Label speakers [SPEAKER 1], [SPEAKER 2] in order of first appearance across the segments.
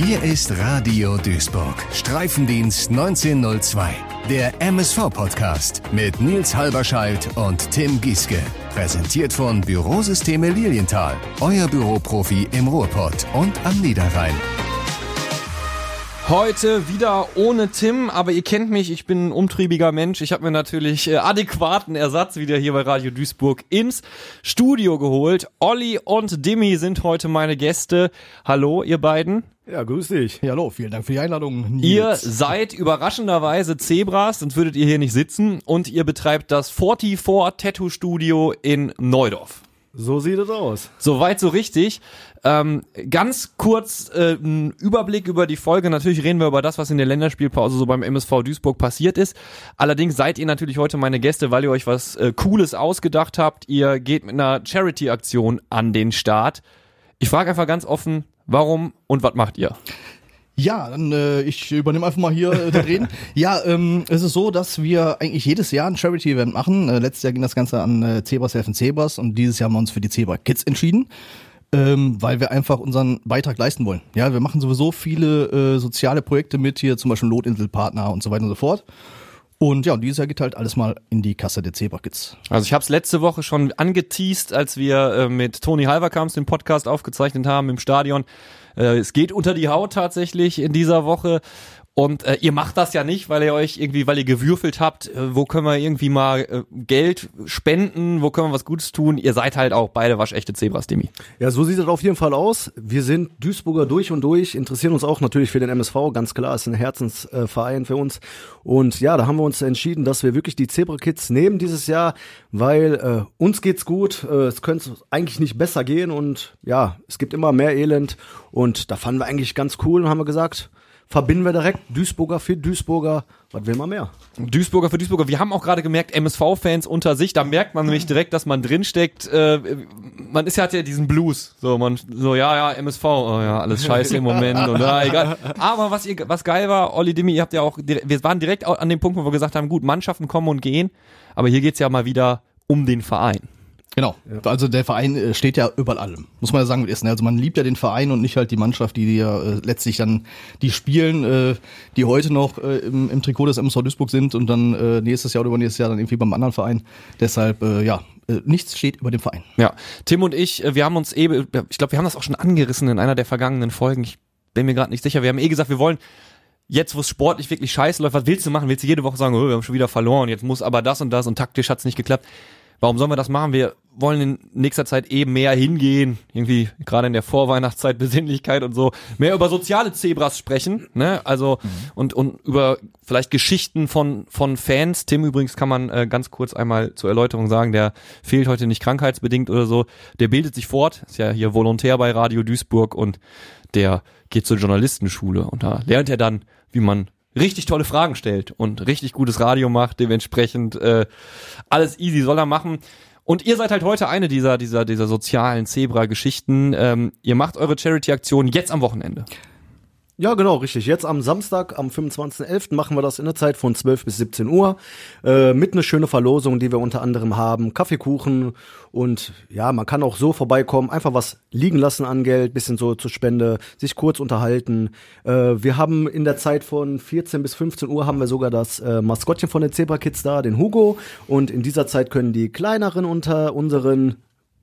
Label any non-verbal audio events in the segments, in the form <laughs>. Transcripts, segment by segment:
[SPEAKER 1] Hier ist Radio Duisburg, Streifendienst 1902, der MSV-Podcast mit Nils Halberscheidt und Tim Gieske. Präsentiert von Bürosysteme Lilienthal, euer Büroprofi im Ruhrpott und am Niederrhein.
[SPEAKER 2] Heute wieder ohne Tim, aber ihr kennt mich, ich bin ein umtriebiger Mensch. Ich habe mir natürlich äh, adäquaten Ersatz wieder hier bei Radio Duisburg ins Studio geholt. Olli und Dimi sind heute meine Gäste. Hallo, ihr beiden.
[SPEAKER 3] Ja, grüß dich.
[SPEAKER 4] Ja, hallo, vielen Dank für die Einladung.
[SPEAKER 2] Nils. Ihr seid überraschenderweise Zebras, sonst würdet ihr hier nicht sitzen. Und ihr betreibt das 44 Tattoo Studio in Neudorf.
[SPEAKER 3] So sieht es aus.
[SPEAKER 2] Soweit so richtig. Ähm, ganz kurz äh, ein Überblick über die Folge. Natürlich reden wir über das, was in der Länderspielpause so beim MSV Duisburg passiert ist. Allerdings seid ihr natürlich heute meine Gäste, weil ihr euch was äh, Cooles ausgedacht habt. Ihr geht mit einer Charity-Aktion an den Start. Ich frage einfach ganz offen, warum und was macht ihr?
[SPEAKER 4] Ja, dann äh, ich übernehme einfach mal hier äh, Reden. <laughs> ja, ähm, es ist so, dass wir eigentlich jedes Jahr ein Charity-Event machen. Äh, letztes Jahr ging das Ganze an äh, Zebras helfen Zebras und dieses Jahr haben wir uns für die Zebra Kids entschieden ähm, weil wir einfach unseren Beitrag leisten wollen. Ja, wir machen sowieso viele äh, soziale Projekte mit, hier zum Beispiel Lotinselpartner und so weiter und so fort. Und ja, und dieses Jahr geht halt alles mal in die Kasse der Zebra Kids.
[SPEAKER 2] Also ich habe es letzte Woche schon angeteased, als wir äh, mit Toni Halverkamps den Podcast aufgezeichnet haben im Stadion. Äh, es geht unter die Haut tatsächlich in dieser Woche. Und äh, ihr macht das ja nicht, weil ihr euch irgendwie, weil ihr gewürfelt habt, äh, wo können wir irgendwie mal äh, Geld spenden, wo können wir was Gutes tun. Ihr seid halt auch beide waschechte Zebras, Demi.
[SPEAKER 3] Ja, so sieht es auf jeden Fall aus. Wir sind Duisburger durch und durch, interessieren uns auch natürlich für den MSV, ganz klar, ist ein Herzensverein für uns. Und ja, da haben wir uns entschieden, dass wir wirklich die Zebra Kids nehmen dieses Jahr, weil äh, uns geht's gut, äh, es könnte eigentlich nicht besser gehen und ja, es gibt immer mehr Elend und da fanden wir eigentlich ganz cool und haben wir gesagt, verbinden wir direkt Duisburger für Duisburger. Was will man mehr?
[SPEAKER 2] Duisburger für Duisburger. Wir haben auch gerade gemerkt, MSV-Fans unter sich, da merkt man nämlich direkt, dass man drinsteckt. Äh, man ist ja hat ja diesen Blues. So, man, so, ja, ja, MSV, oh ja, alles scheiße im Moment und ja, egal. Aber was ihr, was geil war, Olli Dimi, ihr habt ja auch, wir waren direkt an dem Punkt, wo wir gesagt haben, gut, Mannschaften kommen und gehen, aber hier geht's ja mal wieder um den Verein.
[SPEAKER 4] Genau. Ja. Also der Verein äh, steht ja über allem. Muss man ja sagen, ist, ne? Also man liebt ja den Verein und nicht halt die Mannschaft, die ja äh, letztlich dann die spielen, äh, die heute noch äh, im, im Trikot des MSV Duisburg sind und dann äh, nächstes Jahr oder übernächstes Jahr dann irgendwie beim anderen Verein. Deshalb, äh, ja, äh, nichts steht über dem Verein.
[SPEAKER 2] Ja, Tim und ich, äh, wir haben uns eben, ich glaube, wir haben das auch schon angerissen in einer der vergangenen Folgen. Ich bin mir gerade nicht sicher. Wir haben eh gesagt, wir wollen jetzt, wo es sportlich wirklich scheiße läuft, was willst du machen? Willst du jede Woche sagen, oh, wir haben schon wieder verloren, jetzt muss aber das und das und taktisch hat's nicht geklappt. Warum sollen wir das machen? Wir wollen in nächster Zeit eben mehr hingehen, irgendwie gerade in der Vorweihnachtszeit Besinnlichkeit und so, mehr über soziale Zebras sprechen, ne? Also mhm. und und über vielleicht Geschichten von von Fans. Tim übrigens kann man äh, ganz kurz einmal zur Erläuterung sagen, der fehlt heute nicht krankheitsbedingt oder so, der bildet sich fort, ist ja hier Volontär bei Radio Duisburg und der geht zur Journalistenschule und da lernt er dann, wie man richtig tolle Fragen stellt und richtig gutes Radio macht, dementsprechend äh, alles easy soll er machen. Und ihr seid halt heute eine dieser, dieser, dieser sozialen Zebra-Geschichten. Ähm, ihr macht eure Charity-Aktion jetzt am Wochenende.
[SPEAKER 3] Ja, genau, richtig. Jetzt am Samstag, am 25.11. machen wir das in der Zeit von 12 bis 17 Uhr äh, mit einer schönen Verlosung, die wir unter anderem haben. Kaffeekuchen und ja, man kann auch so vorbeikommen, einfach was liegen lassen an Geld, bisschen so zur Spende, sich kurz unterhalten. Äh, wir haben in der Zeit von 14 bis 15 Uhr haben wir sogar das äh, Maskottchen von den Zebra Kids da, den Hugo. Und in dieser Zeit können die kleineren unter unseren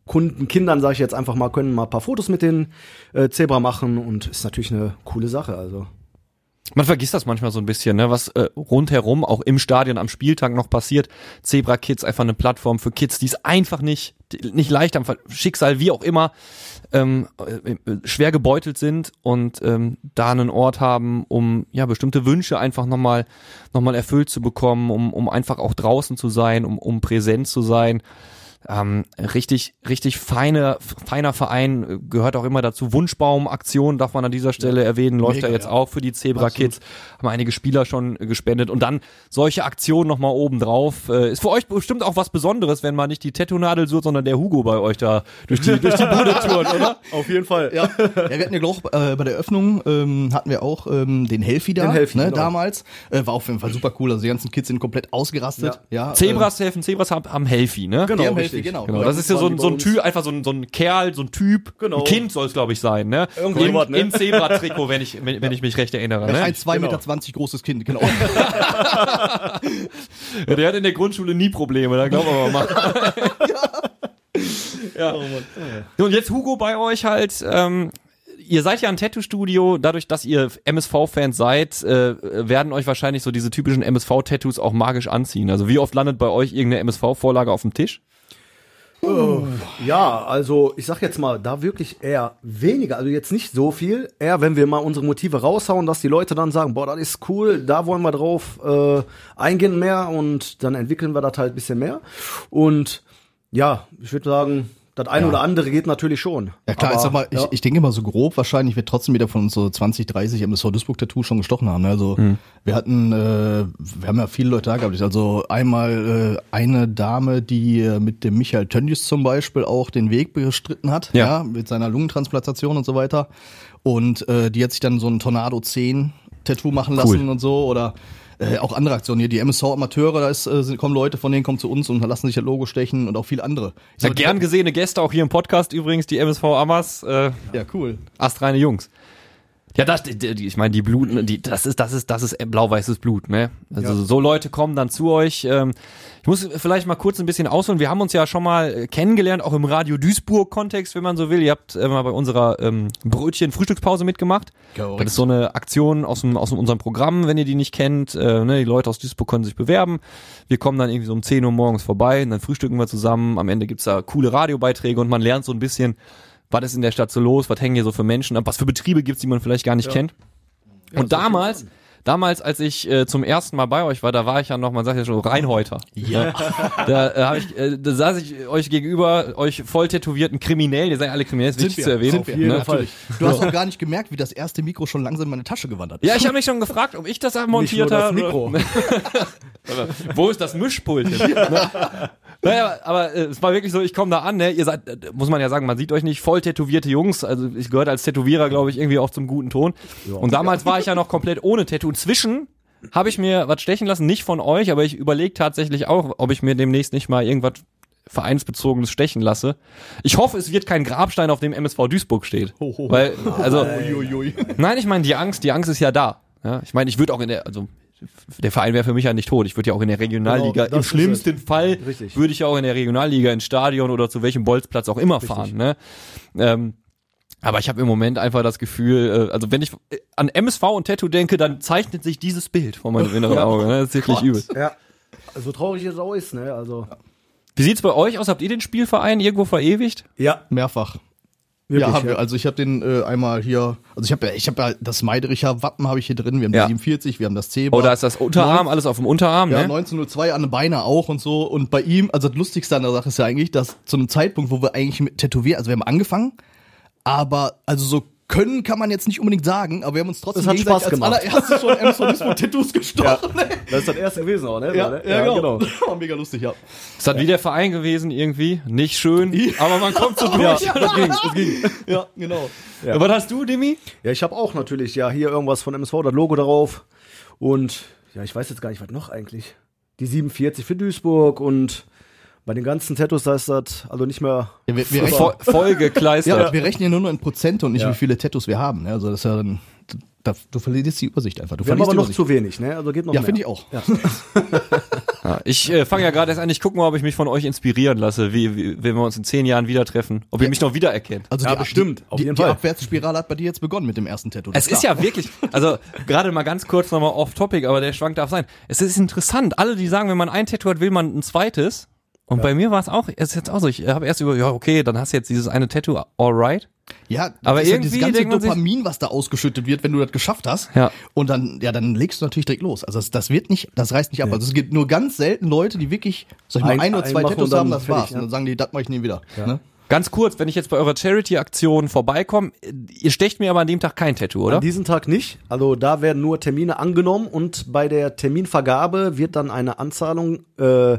[SPEAKER 3] Kunden, Kindern, sage ich jetzt einfach mal, können mal ein paar Fotos mit den äh, Zebra machen und ist natürlich eine coole Sache. Also
[SPEAKER 2] man vergisst das manchmal so ein bisschen, ne, was äh, rundherum auch im Stadion am Spieltag noch passiert. Zebra Kids einfach eine Plattform für Kids, die es einfach nicht nicht leicht haben, Schicksal wie auch immer ähm, äh, äh, schwer gebeutelt sind und ähm, da einen Ort haben, um ja bestimmte Wünsche einfach nochmal noch mal erfüllt zu bekommen, um um einfach auch draußen zu sein, um um präsent zu sein ähm, richtig, richtig feine, feiner Verein gehört auch immer dazu. Wunschbaum-Aktion darf man an dieser Stelle erwähnen, läuft Mega, ja jetzt ja. auch für die Zebra Kids. Haben einige Spieler schon gespendet und dann solche Aktionen nochmal oben drauf. Äh, ist für euch bestimmt auch was Besonderes, wenn man nicht die Tattoo-Nadel sucht, sondern der Hugo bei euch da durch die, durch die Bude tourt, oder? <laughs>
[SPEAKER 3] Auf jeden Fall.
[SPEAKER 4] Ja, ja wir hatten ja auch äh, bei der Öffnung ähm, hatten wir auch ähm, den Helfi da, den Helfi, ne, genau. damals. Äh, war auf jeden Fall super cool. Also die ganzen Kids sind komplett ausgerastet.
[SPEAKER 2] Ja. ja Zebras äh, helfen, Zebras haben, haben Helfi, ne?
[SPEAKER 4] Genau, richtig, genau.
[SPEAKER 2] Genau, das ist ja so ein, so ein. Typ, einfach so ein, so ein Kerl, so ein Typ,
[SPEAKER 3] Genau.
[SPEAKER 2] ein Kind soll es glaube ich sein, ne?
[SPEAKER 3] Irgendwie
[SPEAKER 2] in,
[SPEAKER 3] ne?
[SPEAKER 2] in Zebra-Trikot, wenn ich, wenn, wenn ich mich recht erinnere, ne?
[SPEAKER 4] Ein 2,20
[SPEAKER 3] Genau.
[SPEAKER 4] Meter großes Kind, genau. <laughs>
[SPEAKER 2] Ja, der hat in der Grundschule nie Probleme, da glauben wir mal. <laughs> ja. Und jetzt Hugo bei euch halt, ähm, ihr seid ja ein Tattoo-Studio, dadurch, dass ihr MSV-Fans seid, äh, werden euch wahrscheinlich so diese typischen MSV-Tattoos auch magisch anziehen. Also wie oft landet bei euch irgendeine MSV-Vorlage auf dem Tisch?
[SPEAKER 3] Ja, also ich sag jetzt mal, da wirklich eher weniger, also jetzt nicht so viel, eher wenn wir mal unsere Motive raushauen, dass die Leute dann sagen, boah, das ist cool, da wollen wir drauf äh, eingehen mehr und dann entwickeln wir das halt bisschen mehr. Und ja, ich würde sagen, das eine oder andere geht natürlich schon.
[SPEAKER 4] Ja klar,
[SPEAKER 3] Aber,
[SPEAKER 4] ich sag mal,
[SPEAKER 3] ja.
[SPEAKER 4] ich, ich denke mal so grob, wahrscheinlich wird trotzdem wieder von uns so 20, 30 MSV Duisburg Tattoo schon gestochen haben. ne? Also wir hatten, äh, wir haben ja viele Leute da gehabt. Also einmal äh, eine Dame, die äh, mit dem Michael Tönnies zum Beispiel auch den Weg bestritten hat,
[SPEAKER 2] Ja.
[SPEAKER 4] ja, mit seiner Lungentransplantation und so weiter. Und äh, die hat sich dann so ein Tornado 10 Tattoo machen lassen und so oder äh, auch andere Aktionen hier, die MSV-Amateure, da ist, äh, sind- kommen Leute, von denen kommen zu uns und lassen sich das Logo stechen und auch viele andere. Ich
[SPEAKER 2] Ja, gern gesehene Gäste auch hier im Podcast übrigens, die MSV Amas, äh,
[SPEAKER 4] Ja, cool.
[SPEAKER 2] astreine Jungs. Ja, das, die, die, ich meine, die Bluten, die, das ist, das ist, das ist blau-weißes Blut, ne? Also
[SPEAKER 3] Ja.
[SPEAKER 2] so Leute kommen dann zu euch. Ähm, ich muss vielleicht mal kurz ein bisschen ausholen. Wir haben uns ja schon mal äh, kennengelernt, auch im Radio Duisburg-Kontext, wenn man so will. Ihr habt äh, mal bei unserer ähm, Brötchen-Frühstückspause mitgemacht.
[SPEAKER 4] Korrekt.
[SPEAKER 2] Das ist so eine Aktion aus, dem, aus unserem Programm, wenn ihr die nicht kennt. Äh, ne, die Leute aus Duisburg können sich bewerben. Wir kommen dann irgendwie so um 10 Uhr morgens vorbei und dann frühstücken wir zusammen. Am Ende gibt's da coole Radiobeiträge und man lernt so ein bisschen, was ist in der Stadt so los, was hängen hier so für Menschen ab, was für Betriebe gibt's, die man vielleicht gar nicht kennt. und damals, damals, als ich äh, zum ersten Mal bei euch war, da war ich ja noch, man sagt ja schon, Reinhäuter.
[SPEAKER 4] Ja.
[SPEAKER 2] Da, äh, hab ich, äh, da saß ich euch gegenüber, euch voll tätowierten Kriminellen, ihr seid alle kriminell, ist wichtig zu erwähnen.
[SPEAKER 4] Sind wir.
[SPEAKER 2] ne?
[SPEAKER 3] Fall.
[SPEAKER 4] Du hast noch gar nicht gemerkt, wie das erste Mikro schon langsam in meine Tasche gewandert ist.
[SPEAKER 2] Ja, ich habe mich schon gefragt, ob ich das montiert habe. <laughs> Wo ist das Mischpult? hin? Naja, aber äh, es war wirklich so, ich komme da an, ne? ihr seid, äh, muss man ja sagen, man sieht euch nicht voll tätowierte Jungs, also ich gehört als Tätowierer, glaube ich, irgendwie auch zum guten Ton. Und damals war ich ja noch komplett ohne Tattoo. Inzwischen habe ich mir was stechen lassen, nicht von euch, aber ich überlege tatsächlich auch, ob ich mir demnächst nicht mal irgendwas vereinsbezogenes stechen lasse. Ich hoffe, es wird kein Grabstein, auf dem MSV Duisburg steht. Weil, also, Nein, ich meine, die Angst, die Angst ist ja da. Ja, ich meine, ich würde auch in der, also der Verein wäre für mich ja nicht tot. Ich würde ja auch in der Regionalliga,
[SPEAKER 3] Genau,
[SPEAKER 2] im schlimmsten Fall
[SPEAKER 3] Richtig.
[SPEAKER 2] würde ich ja auch in der Regionalliga ins Stadion oder zu welchem Bolzplatz auch immer fahren. Ne? Ähm, aber ich habe im Moment einfach das Gefühl, äh, also wenn ich äh, an MSV und Tattoo denke, dann zeichnet sich dieses Bild vor meinem inneren <laughs> Auge. Ne? Das ist wirklich übel.
[SPEAKER 3] Ja. So traurig es auch ist, ne? Also.
[SPEAKER 2] Wie sieht's bei euch aus? Habt ihr den Spielverein irgendwo verewigt?
[SPEAKER 3] Ja,
[SPEAKER 4] Mehrfach.
[SPEAKER 3] Wirklich.
[SPEAKER 4] ja, haben wir. Also ich habe den äh, einmal hier, also ich habe ja, ich habe ja das Meidericher Wappen habe ich hier drin. Wir haben
[SPEAKER 2] Ja.
[SPEAKER 4] die 47, wir haben das Zebra.
[SPEAKER 2] Oh, da ist das Unterarm, alles auf dem Unterarm,
[SPEAKER 4] ja,
[SPEAKER 2] ne?
[SPEAKER 4] 1902 an den Beine auch und so. Und bei ihm, also das Lustigste an der Sache ist ja eigentlich, dass zu einem Zeitpunkt, wo wir eigentlich mit Tätowieren, also wir haben angefangen, aber also so können kann man jetzt nicht unbedingt sagen, aber wir haben uns trotzdem
[SPEAKER 3] Es hat Spaß gemacht.
[SPEAKER 4] als allererstes schon Amazon Tattoos gestochen. ne?
[SPEAKER 3] Das ist das erste gewesen auch, ne?
[SPEAKER 4] Ja,
[SPEAKER 3] ne?
[SPEAKER 4] ja, genau. <laughs> War mega lustig, ja.
[SPEAKER 2] Ist das wie der Verein gewesen irgendwie? Nicht schön, aber man kommt so <laughs> durch.
[SPEAKER 3] Ja, das ging, das ging. <laughs>
[SPEAKER 4] Ja, genau.
[SPEAKER 2] Ja. Was hast du, Demi?
[SPEAKER 3] Ja, ich habe auch natürlich ja hier irgendwas von MSV, das Logo darauf. Und ja, ich weiß jetzt gar nicht, was noch eigentlich. Die 47 für Duisburg und bei den ganzen Tattoos, da ist das also nicht mehr.
[SPEAKER 4] Ja, wir, wir, rechnen, <laughs>
[SPEAKER 2] Voll, voll gekleistert.
[SPEAKER 4] ja, wir rechnen ja nur noch in Prozente und nicht
[SPEAKER 3] Ja.
[SPEAKER 4] wie viele Tattoos wir haben. Ne? Also das ist ja dann, da, du verlierst die Übersicht einfach. Du
[SPEAKER 3] Wir haben aber
[SPEAKER 4] die
[SPEAKER 3] noch zu wenig, ne? Also geht noch
[SPEAKER 4] Ja, finde ich auch.
[SPEAKER 3] Ja. <laughs>
[SPEAKER 2] Ja, ich äh, fange ja gerade erst an, ich gucke mal, ob ich mich von euch inspirieren lasse, wie, wie wenn wir uns in zehn Jahren wieder treffen, ob ihr mich noch wiedererkennt.
[SPEAKER 4] Also
[SPEAKER 3] Ja,
[SPEAKER 4] die,
[SPEAKER 3] bestimmt,
[SPEAKER 4] Die,
[SPEAKER 3] auf
[SPEAKER 4] die,
[SPEAKER 3] jeden
[SPEAKER 4] die
[SPEAKER 3] Fall.
[SPEAKER 4] Abwärtsspirale hat bei dir jetzt begonnen mit dem ersten Tattoo.
[SPEAKER 2] Es ist
[SPEAKER 4] klar.
[SPEAKER 2] ja wirklich, also gerade mal ganz kurz nochmal off-topic, aber der Schwank darf sein. Es ist interessant, alle, die sagen, wenn man ein Tattoo hat, will man ein zweites. Und bei mir war es auch, es ist jetzt auch so, ich habe erst über, ja okay, dann hast du jetzt dieses eine Tattoo, alright.
[SPEAKER 4] Ja, das
[SPEAKER 2] Aber
[SPEAKER 4] ist ja
[SPEAKER 2] irgendwie
[SPEAKER 4] dieses ganze
[SPEAKER 2] sich-
[SPEAKER 4] Dopamin, was da ausgeschüttet wird, wenn du das geschafft hast.
[SPEAKER 2] Ja.
[SPEAKER 4] Und dann, ja, dann legst du natürlich direkt los. Also das, das wird nicht, das reißt nicht ab. Also es gibt nur ganz selten Leute, die wirklich, sag ich mal,
[SPEAKER 3] Ein-
[SPEAKER 4] ein, oder zwei Tattoos haben, das war's.
[SPEAKER 3] ja.
[SPEAKER 4] Und dann sagen die, das mache ich nie wieder. Ne?
[SPEAKER 2] Ganz kurz, wenn ich jetzt bei eurer Charity-Aktion vorbeikomme, ihr stecht mir aber an dem Tag kein Tattoo, oder?
[SPEAKER 3] An diesem Tag nicht. Also da werden nur Termine angenommen und bei der Terminvergabe wird dann eine Anzahlung äh,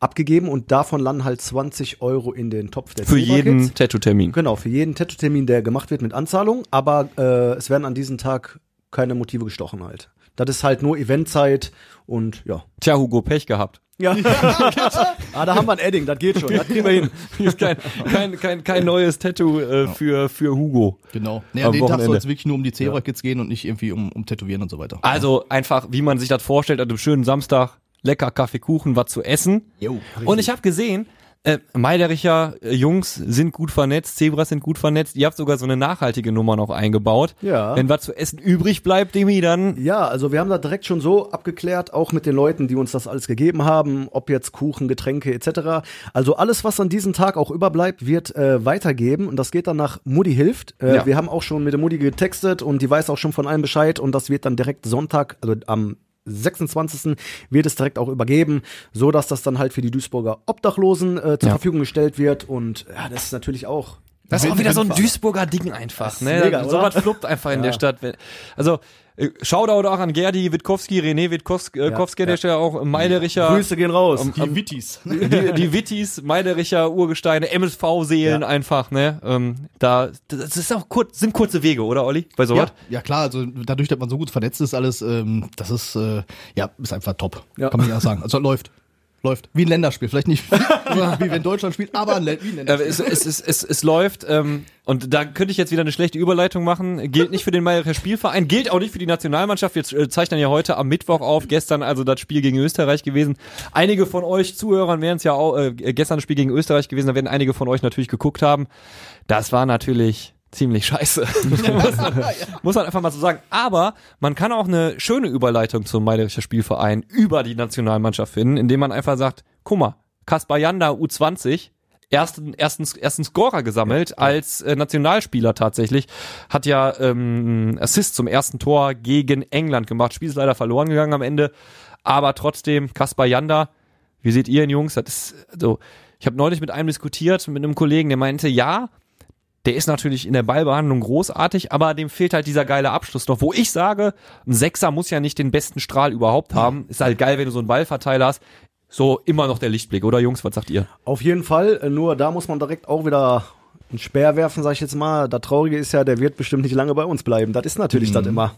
[SPEAKER 3] abgegeben und davon landen halt 20 Euro in den Topf der
[SPEAKER 2] Für jeden. Tattoo-Termin.
[SPEAKER 3] Genau, für jeden Tattoo-Termin, der gemacht wird mit Anzahlung, aber äh, es werden an diesem Tag keine Motive gestochen halt. Das ist halt nur Eventzeit und ja.
[SPEAKER 2] Tja, Hugo, Pech gehabt.
[SPEAKER 3] Ja. <laughs> ah, da haben wir ein Edding, das geht schon, das kriegen wir hin. <laughs>
[SPEAKER 2] Ist kein, kein, kein, kein neues Tattoo äh, für, für Hugo.
[SPEAKER 4] Genau. Nee, an den Tag soll es wirklich nur um die Zebra-Kids gehen und nicht irgendwie um, um Tätowieren und so weiter.
[SPEAKER 2] Also einfach, wie man sich das vorstellt, an einem schönen Samstag, lecker Kaffee, Kuchen, was zu essen.
[SPEAKER 4] Jo,
[SPEAKER 2] Und ich habe gesehen, äh, Meidericher äh, Jungs sind gut vernetzt, Zebras sind gut vernetzt. Ihr habt sogar so eine nachhaltige Nummer noch eingebaut.
[SPEAKER 3] Ja.
[SPEAKER 2] Wenn was zu essen übrig bleibt, Demi, dann
[SPEAKER 3] Ja, also wir haben das direkt schon so abgeklärt, auch mit den Leuten, die uns das alles gegeben haben, ob jetzt Kuchen, Getränke etc. Also alles, was an diesem Tag auch überbleibt, wird äh, weitergeben und das geht dann nach Mutti hilft. Äh,
[SPEAKER 2] Ja.
[SPEAKER 3] Wir haben auch schon mit der Mutti getextet und die weiß auch schon von allem Bescheid und das wird dann direkt Sonntag, also am 26. wird es direkt auch übergeben, so dass das dann halt für die Duisburger Obdachlosen äh, zur
[SPEAKER 2] Ja.
[SPEAKER 3] Verfügung gestellt wird und ja, das ist natürlich auch
[SPEAKER 2] Das ist auch wieder so ein. Duisburger Ding einfach, ne?
[SPEAKER 3] mega,
[SPEAKER 2] so was fluppt einfach in der <laughs> Stadt. Also, Shoutout auch an Gerdi Witkowski, René Witkowski, äh, Kowski, der ist ja auch Meidericher.
[SPEAKER 3] Grüße gehen raus.
[SPEAKER 4] Die Wittis.
[SPEAKER 2] Die, <laughs> die Wittis, Meidericher Urgesteine, MSV-Seelen
[SPEAKER 3] Ja.
[SPEAKER 2] einfach, ne? Ähm, da, das ist auch kurz, sind kurze Wege, oder Olli? Bei
[SPEAKER 4] Ja,
[SPEAKER 2] sowas?
[SPEAKER 4] ja klar, also dadurch, dass man so gut vernetzt ist, alles, ähm, das ist, äh, ja, ist einfach top.
[SPEAKER 3] Ja.
[SPEAKER 4] Kann man ja sagen. Also läuft. Läuft. Wie ein Länderspiel. Vielleicht nicht wie, <laughs> wie wenn Deutschland spielt, aber ein, wie ein Länderspiel.
[SPEAKER 2] es, es, es, es, es läuft ähm, und da könnte ich jetzt wieder eine schlechte Überleitung machen. Gilt nicht für den Meidericher Spielverein, gilt auch nicht für die Nationalmannschaft. Wir äh, zeichnen ja heute am Mittwoch auf. Gestern also das Spiel gegen Österreich gewesen. Einige von euch Zuhörern werden es ja auch äh, gestern das Spiel gegen Österreich gewesen. Da werden einige von euch natürlich geguckt haben. Das war natürlich ziemlich scheiße. <laughs> muss, man, muss man einfach mal so sagen. Aber man kann auch eine schöne Überleitung zum Meidericher Spielverein über die Nationalmannschaft finden, indem man einfach sagt, guck mal, Kaspar Janda U20, ersten, ersten, ersten Scorer gesammelt als äh, Nationalspieler tatsächlich. Hat ja ähm, Assist zum ersten Tor gegen England gemacht. Spiel ist leider verloren gegangen am Ende. Aber trotzdem, Kaspar Janda, wie seht ihr ihn, Jungs? Das ist so. Ich habe neulich mit einem diskutiert, mit einem Kollegen, der meinte, ja, der ist natürlich in der Ballbehandlung großartig, aber dem fehlt halt dieser geile Abschluss noch. Wo ich sage, ein Sechser muss ja nicht den besten Strahl überhaupt haben. Ist halt geil, wenn du so einen Ballverteiler hast. So immer noch der Lichtblick, oder Jungs? Was sagt ihr?
[SPEAKER 3] Auf jeden Fall, äh, nur da muss man direkt auch wieder einen Speer werfen, sag ich jetzt mal. Das Traurige ist ja, der wird bestimmt nicht lange bei uns bleiben. Das ist natürlich das immer.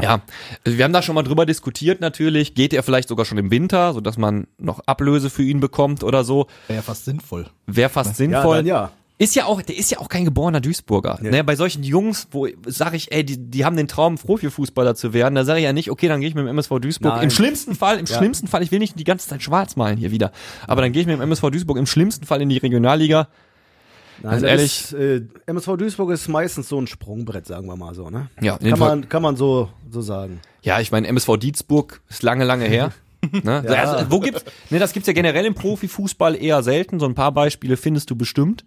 [SPEAKER 2] Ja, also wir haben da schon mal drüber diskutiert natürlich. Geht er vielleicht sogar schon im Winter, sodass man noch Ablöse für ihn bekommt oder so.
[SPEAKER 4] Wäre ja fast sinnvoll.
[SPEAKER 2] Wäre fast
[SPEAKER 3] Ja,
[SPEAKER 2] sinnvoll.
[SPEAKER 3] dann ja.
[SPEAKER 2] Ist ja auch, der ist ja auch kein geborener Duisburger.
[SPEAKER 3] Ja.
[SPEAKER 2] Ne, bei solchen Jungs, wo sage ich, ey, die, die haben den Traum, Profifußballer zu werden, da sage ich ja nicht, okay, dann gehe ich mit dem MSV Duisburg.
[SPEAKER 3] Nein.
[SPEAKER 2] Im schlimmsten Fall, im
[SPEAKER 3] Ja.
[SPEAKER 2] schlimmsten Fall, ich will nicht die ganze Zeit schwarz malen hier wieder, aber dann gehe ich mit dem MSV Duisburg im schlimmsten Fall in die Regionalliga.
[SPEAKER 3] Nein, das
[SPEAKER 2] ehrlich.
[SPEAKER 3] Ist, äh, MSV Duisburg ist meistens so ein Sprungbrett, sagen wir mal so, ne?
[SPEAKER 2] Ja,
[SPEAKER 3] Kann man, kann man so, so sagen.
[SPEAKER 2] Ja, ich meine, MSV Dietz-Burg ist lange, lange her. <laughs> ne?
[SPEAKER 3] Ja.
[SPEAKER 2] also, wo gibt's, ne, das gibt's ja generell im Profifußball eher selten. So ein paar Beispiele findest du bestimmt.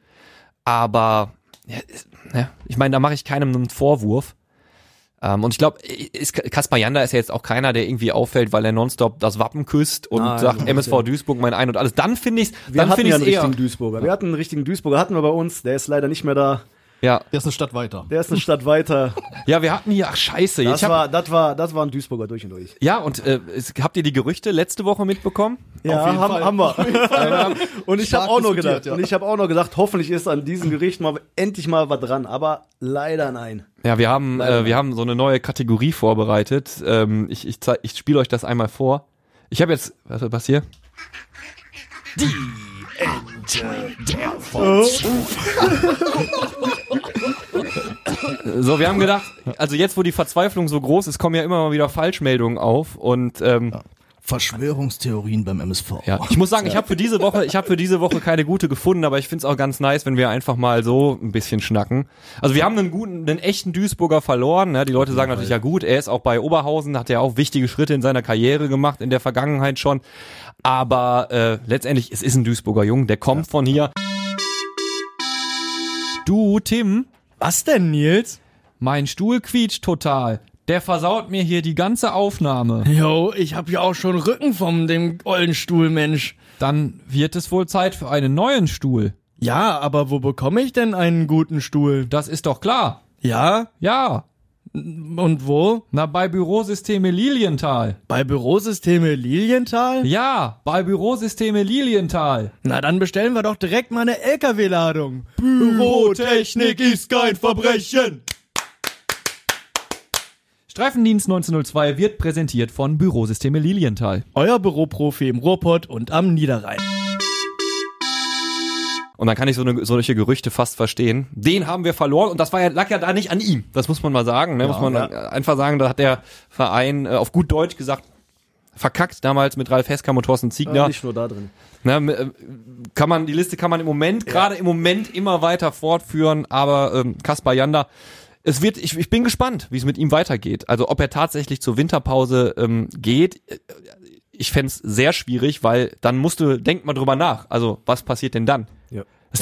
[SPEAKER 2] Aber ja, ja, ich meine, da mache ich keinem einen Vorwurf. Ähm, und ich glaube, Kaspar Janda ist ja jetzt auch keiner, der irgendwie auffällt, weil er nonstop das Wappen küsst und
[SPEAKER 3] Nein,
[SPEAKER 2] sagt MSV Duisburg mein Ein und alles. Dann finde ich's,
[SPEAKER 3] Wir
[SPEAKER 2] dann
[SPEAKER 3] hatten
[SPEAKER 2] finde
[SPEAKER 3] einen
[SPEAKER 2] eher.
[SPEAKER 3] richtigen Duisburger. Wir hatten einen richtigen Duisburger, hatten wir bei uns. Der ist leider nicht mehr da.
[SPEAKER 2] Ja,
[SPEAKER 4] Der ist eine Stadt weiter.
[SPEAKER 3] Der ist eine Stadt weiter. <laughs>
[SPEAKER 2] ja, wir hatten hier, ach scheiße,
[SPEAKER 3] Das
[SPEAKER 2] ich hab,
[SPEAKER 3] war, das war, das war ein Duisburger durch und durch.
[SPEAKER 2] ja und äh, es- habt ihr die Gerüchte letzte Woche mitbekommen?
[SPEAKER 3] Ja,
[SPEAKER 4] jeden
[SPEAKER 3] haben,
[SPEAKER 4] Fall.
[SPEAKER 3] haben wir. und ich habe auch noch
[SPEAKER 4] diskutiert,
[SPEAKER 3] gedacht,
[SPEAKER 4] ja.
[SPEAKER 3] und ich habe auch noch gedacht, hoffentlich ist an diesem Gericht mal endlich mal was dran, aber leider nein.
[SPEAKER 2] Ja, wir haben,
[SPEAKER 3] Leider
[SPEAKER 2] äh, wir haben so eine neue Kategorie vorbereitet. Ähm, ich ich, zeig- ich spiele euch das einmal vor. Ich habe jetzt, was, was hier? <laughs> <laughs> So, wir haben gedacht, also jetzt, wo die Verzweiflung so groß ist, kommen ja immer mal wieder Falschmeldungen auf und ähm,
[SPEAKER 4] Verschwörungstheorien beim MSV.
[SPEAKER 2] ja, ich muss sagen, ich habe für diese Woche, ich habe für diese Woche keine gute gefunden, aber ich find's auch ganz nice, wenn wir einfach mal so ein bisschen schnacken. Also wir haben einen guten, einen echten Duisburger verloren. Ne? Die Leute sagen natürlich ja gut, er ist auch bei Oberhausen, hat ja auch wichtige Schritte in seiner Karriere gemacht in der Vergangenheit schon. Aber äh, letztendlich, es ist ein Duisburger Jung, der kommt von hier. Du, Tim,
[SPEAKER 5] Was denn, Nils?
[SPEAKER 2] mein Stuhl quietscht total. Der versaut mir hier die ganze Aufnahme.
[SPEAKER 5] Jo, ich hab ja auch schon Rücken vom dem ollen Stuhl, Mensch.
[SPEAKER 2] Dann wird es wohl Zeit für einen neuen Stuhl.
[SPEAKER 5] Ja, aber wo bekomme ich denn einen guten Stuhl?
[SPEAKER 2] Das ist doch klar.
[SPEAKER 5] Ja?
[SPEAKER 2] Ja,
[SPEAKER 5] Und wo?
[SPEAKER 2] Na, bei Bürosysteme Lilienthal.
[SPEAKER 5] Bei Bürosysteme Lilienthal?
[SPEAKER 2] Ja, bei Bürosysteme Lilienthal.
[SPEAKER 5] Na, dann bestellen wir doch direkt mal eine
[SPEAKER 6] Streifendienst 1902 wird präsentiert von Bürosysteme Lilienthal.
[SPEAKER 5] Euer Büroprofi im Ruhrpott und am Niederrhein.
[SPEAKER 2] Und dann kann ich so eine, solche Gerüchte fast verstehen. Den haben wir verloren und das war ja, lag ja da nicht an ihm. Das muss man mal sagen. Ne? muss man einfach sagen, da hat der Verein äh, auf gut Deutsch gesagt, verkackt damals mit Ralf Heskam und Thorsten Ziegner.
[SPEAKER 3] Ja, nicht nur da drin.
[SPEAKER 2] Ne, äh, kann man, die Liste kann man im Moment, gerade im Moment immer weiter fortführen, aber ähm, Kaspar Janda, es wird, ich, ich bin gespannt, wie es mit ihm weitergeht. Also ob er tatsächlich zur Winterpause ähm, geht. Ich fänd's sehr schwierig, weil dann musst du, denk mal drüber nach. Also, was passiert denn dann?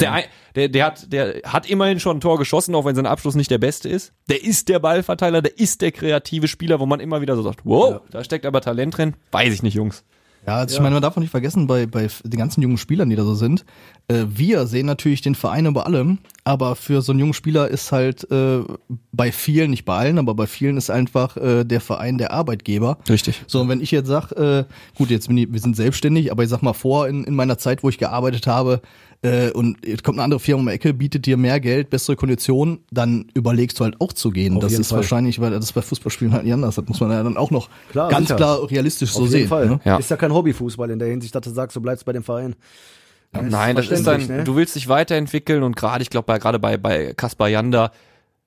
[SPEAKER 3] Ja.
[SPEAKER 2] Ist der, ein- der, der, hat, der hat immerhin schon ein Tor geschossen, auch wenn sein Abschluss nicht der beste ist. Der ist der Ballverteiler, der ist der kreative Spieler, wo man immer wieder so sagt, wow, da steckt aber Talent drin. Weiß ich nicht, Jungs.
[SPEAKER 4] Ja, also ich meine, man darf auch nicht vergessen, bei, bei den ganzen jungen Spielern, die da so sind, äh, wir sehen natürlich den Verein über allem, aber für so einen jungen Spieler ist halt äh, bei vielen, nicht bei allen, aber bei vielen ist einfach äh, der Verein der Arbeitgeber.
[SPEAKER 2] Richtig.
[SPEAKER 4] So, und wenn ich jetzt sag, äh, gut, jetzt bin ich, wir sind selbstständig, aber ich sag mal vor, in, in meiner Zeit, wo ich gearbeitet habe, äh, und jetzt kommt eine andere Firma um die Ecke, bietet dir mehr Geld, bessere Konditionen, dann überlegst du halt auch zu gehen.
[SPEAKER 3] Auf
[SPEAKER 4] das ist
[SPEAKER 3] Fall.
[SPEAKER 4] wahrscheinlich, weil das bei Fußballspielen halt nicht anders. Das muss man ja dann auch noch
[SPEAKER 3] Klar,
[SPEAKER 4] ganz
[SPEAKER 3] sicher.
[SPEAKER 4] klar realistisch so
[SPEAKER 3] Auf
[SPEAKER 4] sehen.
[SPEAKER 3] jeden Fall.
[SPEAKER 4] Ne?
[SPEAKER 2] Ja.
[SPEAKER 3] Ist ja kein Hobbyfußball in der Hinsicht, dass du sagst, du bleibst bei dem Verein. Ja,
[SPEAKER 2] Nein, das ist dann,
[SPEAKER 3] ne?
[SPEAKER 2] du willst dich weiterentwickeln und gerade, ich glaube, bei, gerade bei, bei Kaspar Janda,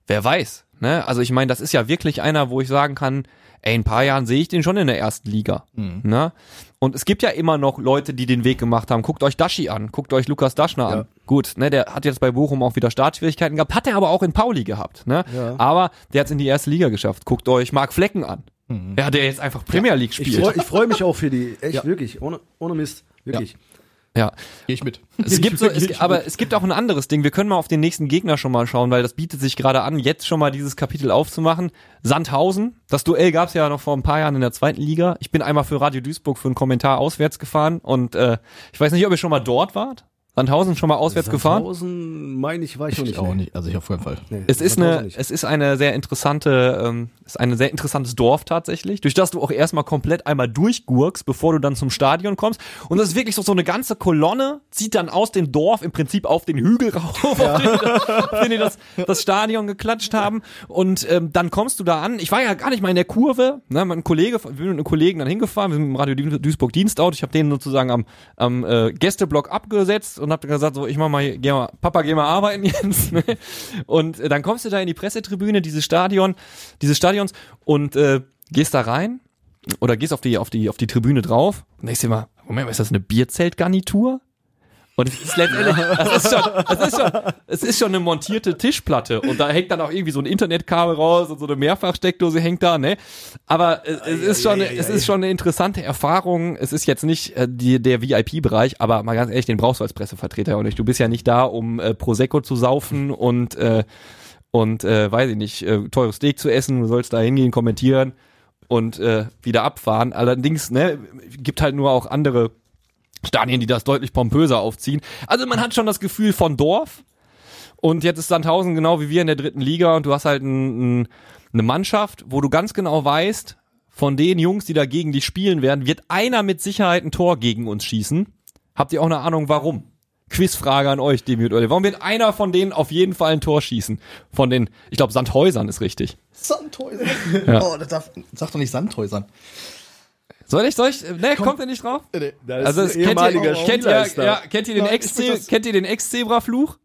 [SPEAKER 2] wer weiß, ne? Also ich meine, das ist ja wirklich einer, wo ich sagen kann, ey, in ein paar Jahren sehe ich den schon in der ersten Liga. Ne? Und es gibt ja immer noch Leute, die den Weg gemacht haben. Guckt euch Daschi an, guckt euch Lukas Daschner an. Gut, ne, der hat jetzt bei Bochum auch wieder Startschwierigkeiten gehabt, hat er aber auch in Pauli gehabt, ne?
[SPEAKER 3] Ja.
[SPEAKER 2] Aber der hat es in die erste Liga geschafft. Guckt euch Marc Flecken an. Ja, der jetzt einfach Premier League
[SPEAKER 3] Ich
[SPEAKER 2] spielt.
[SPEAKER 3] freue ich freu mich <laughs> auch für die. Echt,
[SPEAKER 4] Ja.
[SPEAKER 3] wirklich. Ohne, ohne Mist. Wirklich.
[SPEAKER 2] Ja.
[SPEAKER 4] Geh ich mit.
[SPEAKER 2] Es gibt so, es, aber es gibt auch ein anderes Ding. Wir können mal auf den nächsten Gegner schon mal schauen, weil das bietet sich gerade an, jetzt schon mal dieses Kapitel aufzumachen. Sandhausen. Das Duell gab es ja noch vor ein paar Jahren in der zweiten Liga. Ich bin einmal für Radio Duisburg für einen Kommentar auswärts gefahren und äh, ich weiß nicht, ob ihr schon mal dort wart. Sandhausen schon mal auswärts gefahren?
[SPEAKER 3] Sandhausen, meine ich, war ich, nicht.
[SPEAKER 4] auch
[SPEAKER 3] nee.
[SPEAKER 4] nicht. Also ich auf keinen Fall.
[SPEAKER 3] Nee,
[SPEAKER 2] Es ist
[SPEAKER 3] Sandhausen
[SPEAKER 2] eine,
[SPEAKER 3] nicht.
[SPEAKER 2] es ist eine sehr interessante, ähm, ist ein sehr interessantes Dorf tatsächlich, durch das du auch erstmal komplett einmal durchgurkst, bevor du dann zum Stadion kommst. Und das ist wirklich so, so eine ganze Kolonne, zieht dann aus dem Dorf im Prinzip auf den Hügel rauf, <laughs> auf den, die das, auf den die das, das Stadion geklatscht haben. Und ähm, dann kommst du da an. Ich war ja gar nicht mal in der Kurve, ne, mein Kollege, wir sind mit einem Kollegen dann hingefahren, wir sind im Radio Duis- Duisburg Dienstaut. Ich habe den sozusagen am, am äh, Gästeblock abgesetzt und habe gesagt, so, ich mach mal, geh mal, Papa, geh mal arbeiten jetzt. <laughs> Ne? Und äh, dann kommst du da in die Pressetribüne dieses Stadion, dieses Stadions und äh, gehst da rein oder gehst auf die auf die auf die Tribüne drauf und denkst dir mal, Moment, ist das eine Bierzeltgarnitur? Und es ist letztendlich, das ist schon, das ist schon, es ist schon eine montierte Tischplatte und da hängt dann auch irgendwie so ein Internetkabel raus und so eine Mehrfachsteckdose hängt da, ne? Aber es, es ist schon, es ist schon eine interessante Erfahrung. Es ist jetzt nicht äh, die, der VIP-Bereich, aber mal ganz ehrlich, den brauchst du als Pressevertreter auch nicht. Du bist ja nicht da, um äh, Prosecco zu saufen und äh, und äh, weiß ich nicht, äh, teures Steak zu essen. Du sollst da hingehen, kommentieren und äh, wieder abfahren. Allerdings, ne, gibt halt nur auch andere Stadien, die das deutlich pompöser aufziehen. Also man hat schon das Gefühl von Dorf. Und jetzt ist Sandhausen genau wie wir in der dritten Liga und du hast halt ein, ein, eine Mannschaft, wo du ganz genau weißt, von den Jungs, die da gegen dich spielen werden, wird einer mit Sicherheit ein Tor gegen uns schießen. Habt ihr auch eine Ahnung, warum? Quizfrage an euch, Demi und Olli. Warum wird einer von denen auf jeden Fall ein Tor schießen? Von den, ich glaube, Sandhäusern ist richtig.
[SPEAKER 4] Sandhäusern.
[SPEAKER 2] Ja.
[SPEAKER 4] Oh, das darf, sag doch nicht Sandhäusern.
[SPEAKER 2] Soll ich, soll ich, ne, kommt ihr nicht drauf?
[SPEAKER 3] Das
[SPEAKER 2] Also,
[SPEAKER 3] ist
[SPEAKER 2] kennt ihr,
[SPEAKER 3] ehemaliger
[SPEAKER 2] kennt ihr,
[SPEAKER 3] ist da.
[SPEAKER 2] ja, kennt ihr den
[SPEAKER 4] ich
[SPEAKER 2] Ex,
[SPEAKER 4] das-
[SPEAKER 2] kennt ihr den Ex-Zebra-Fluch?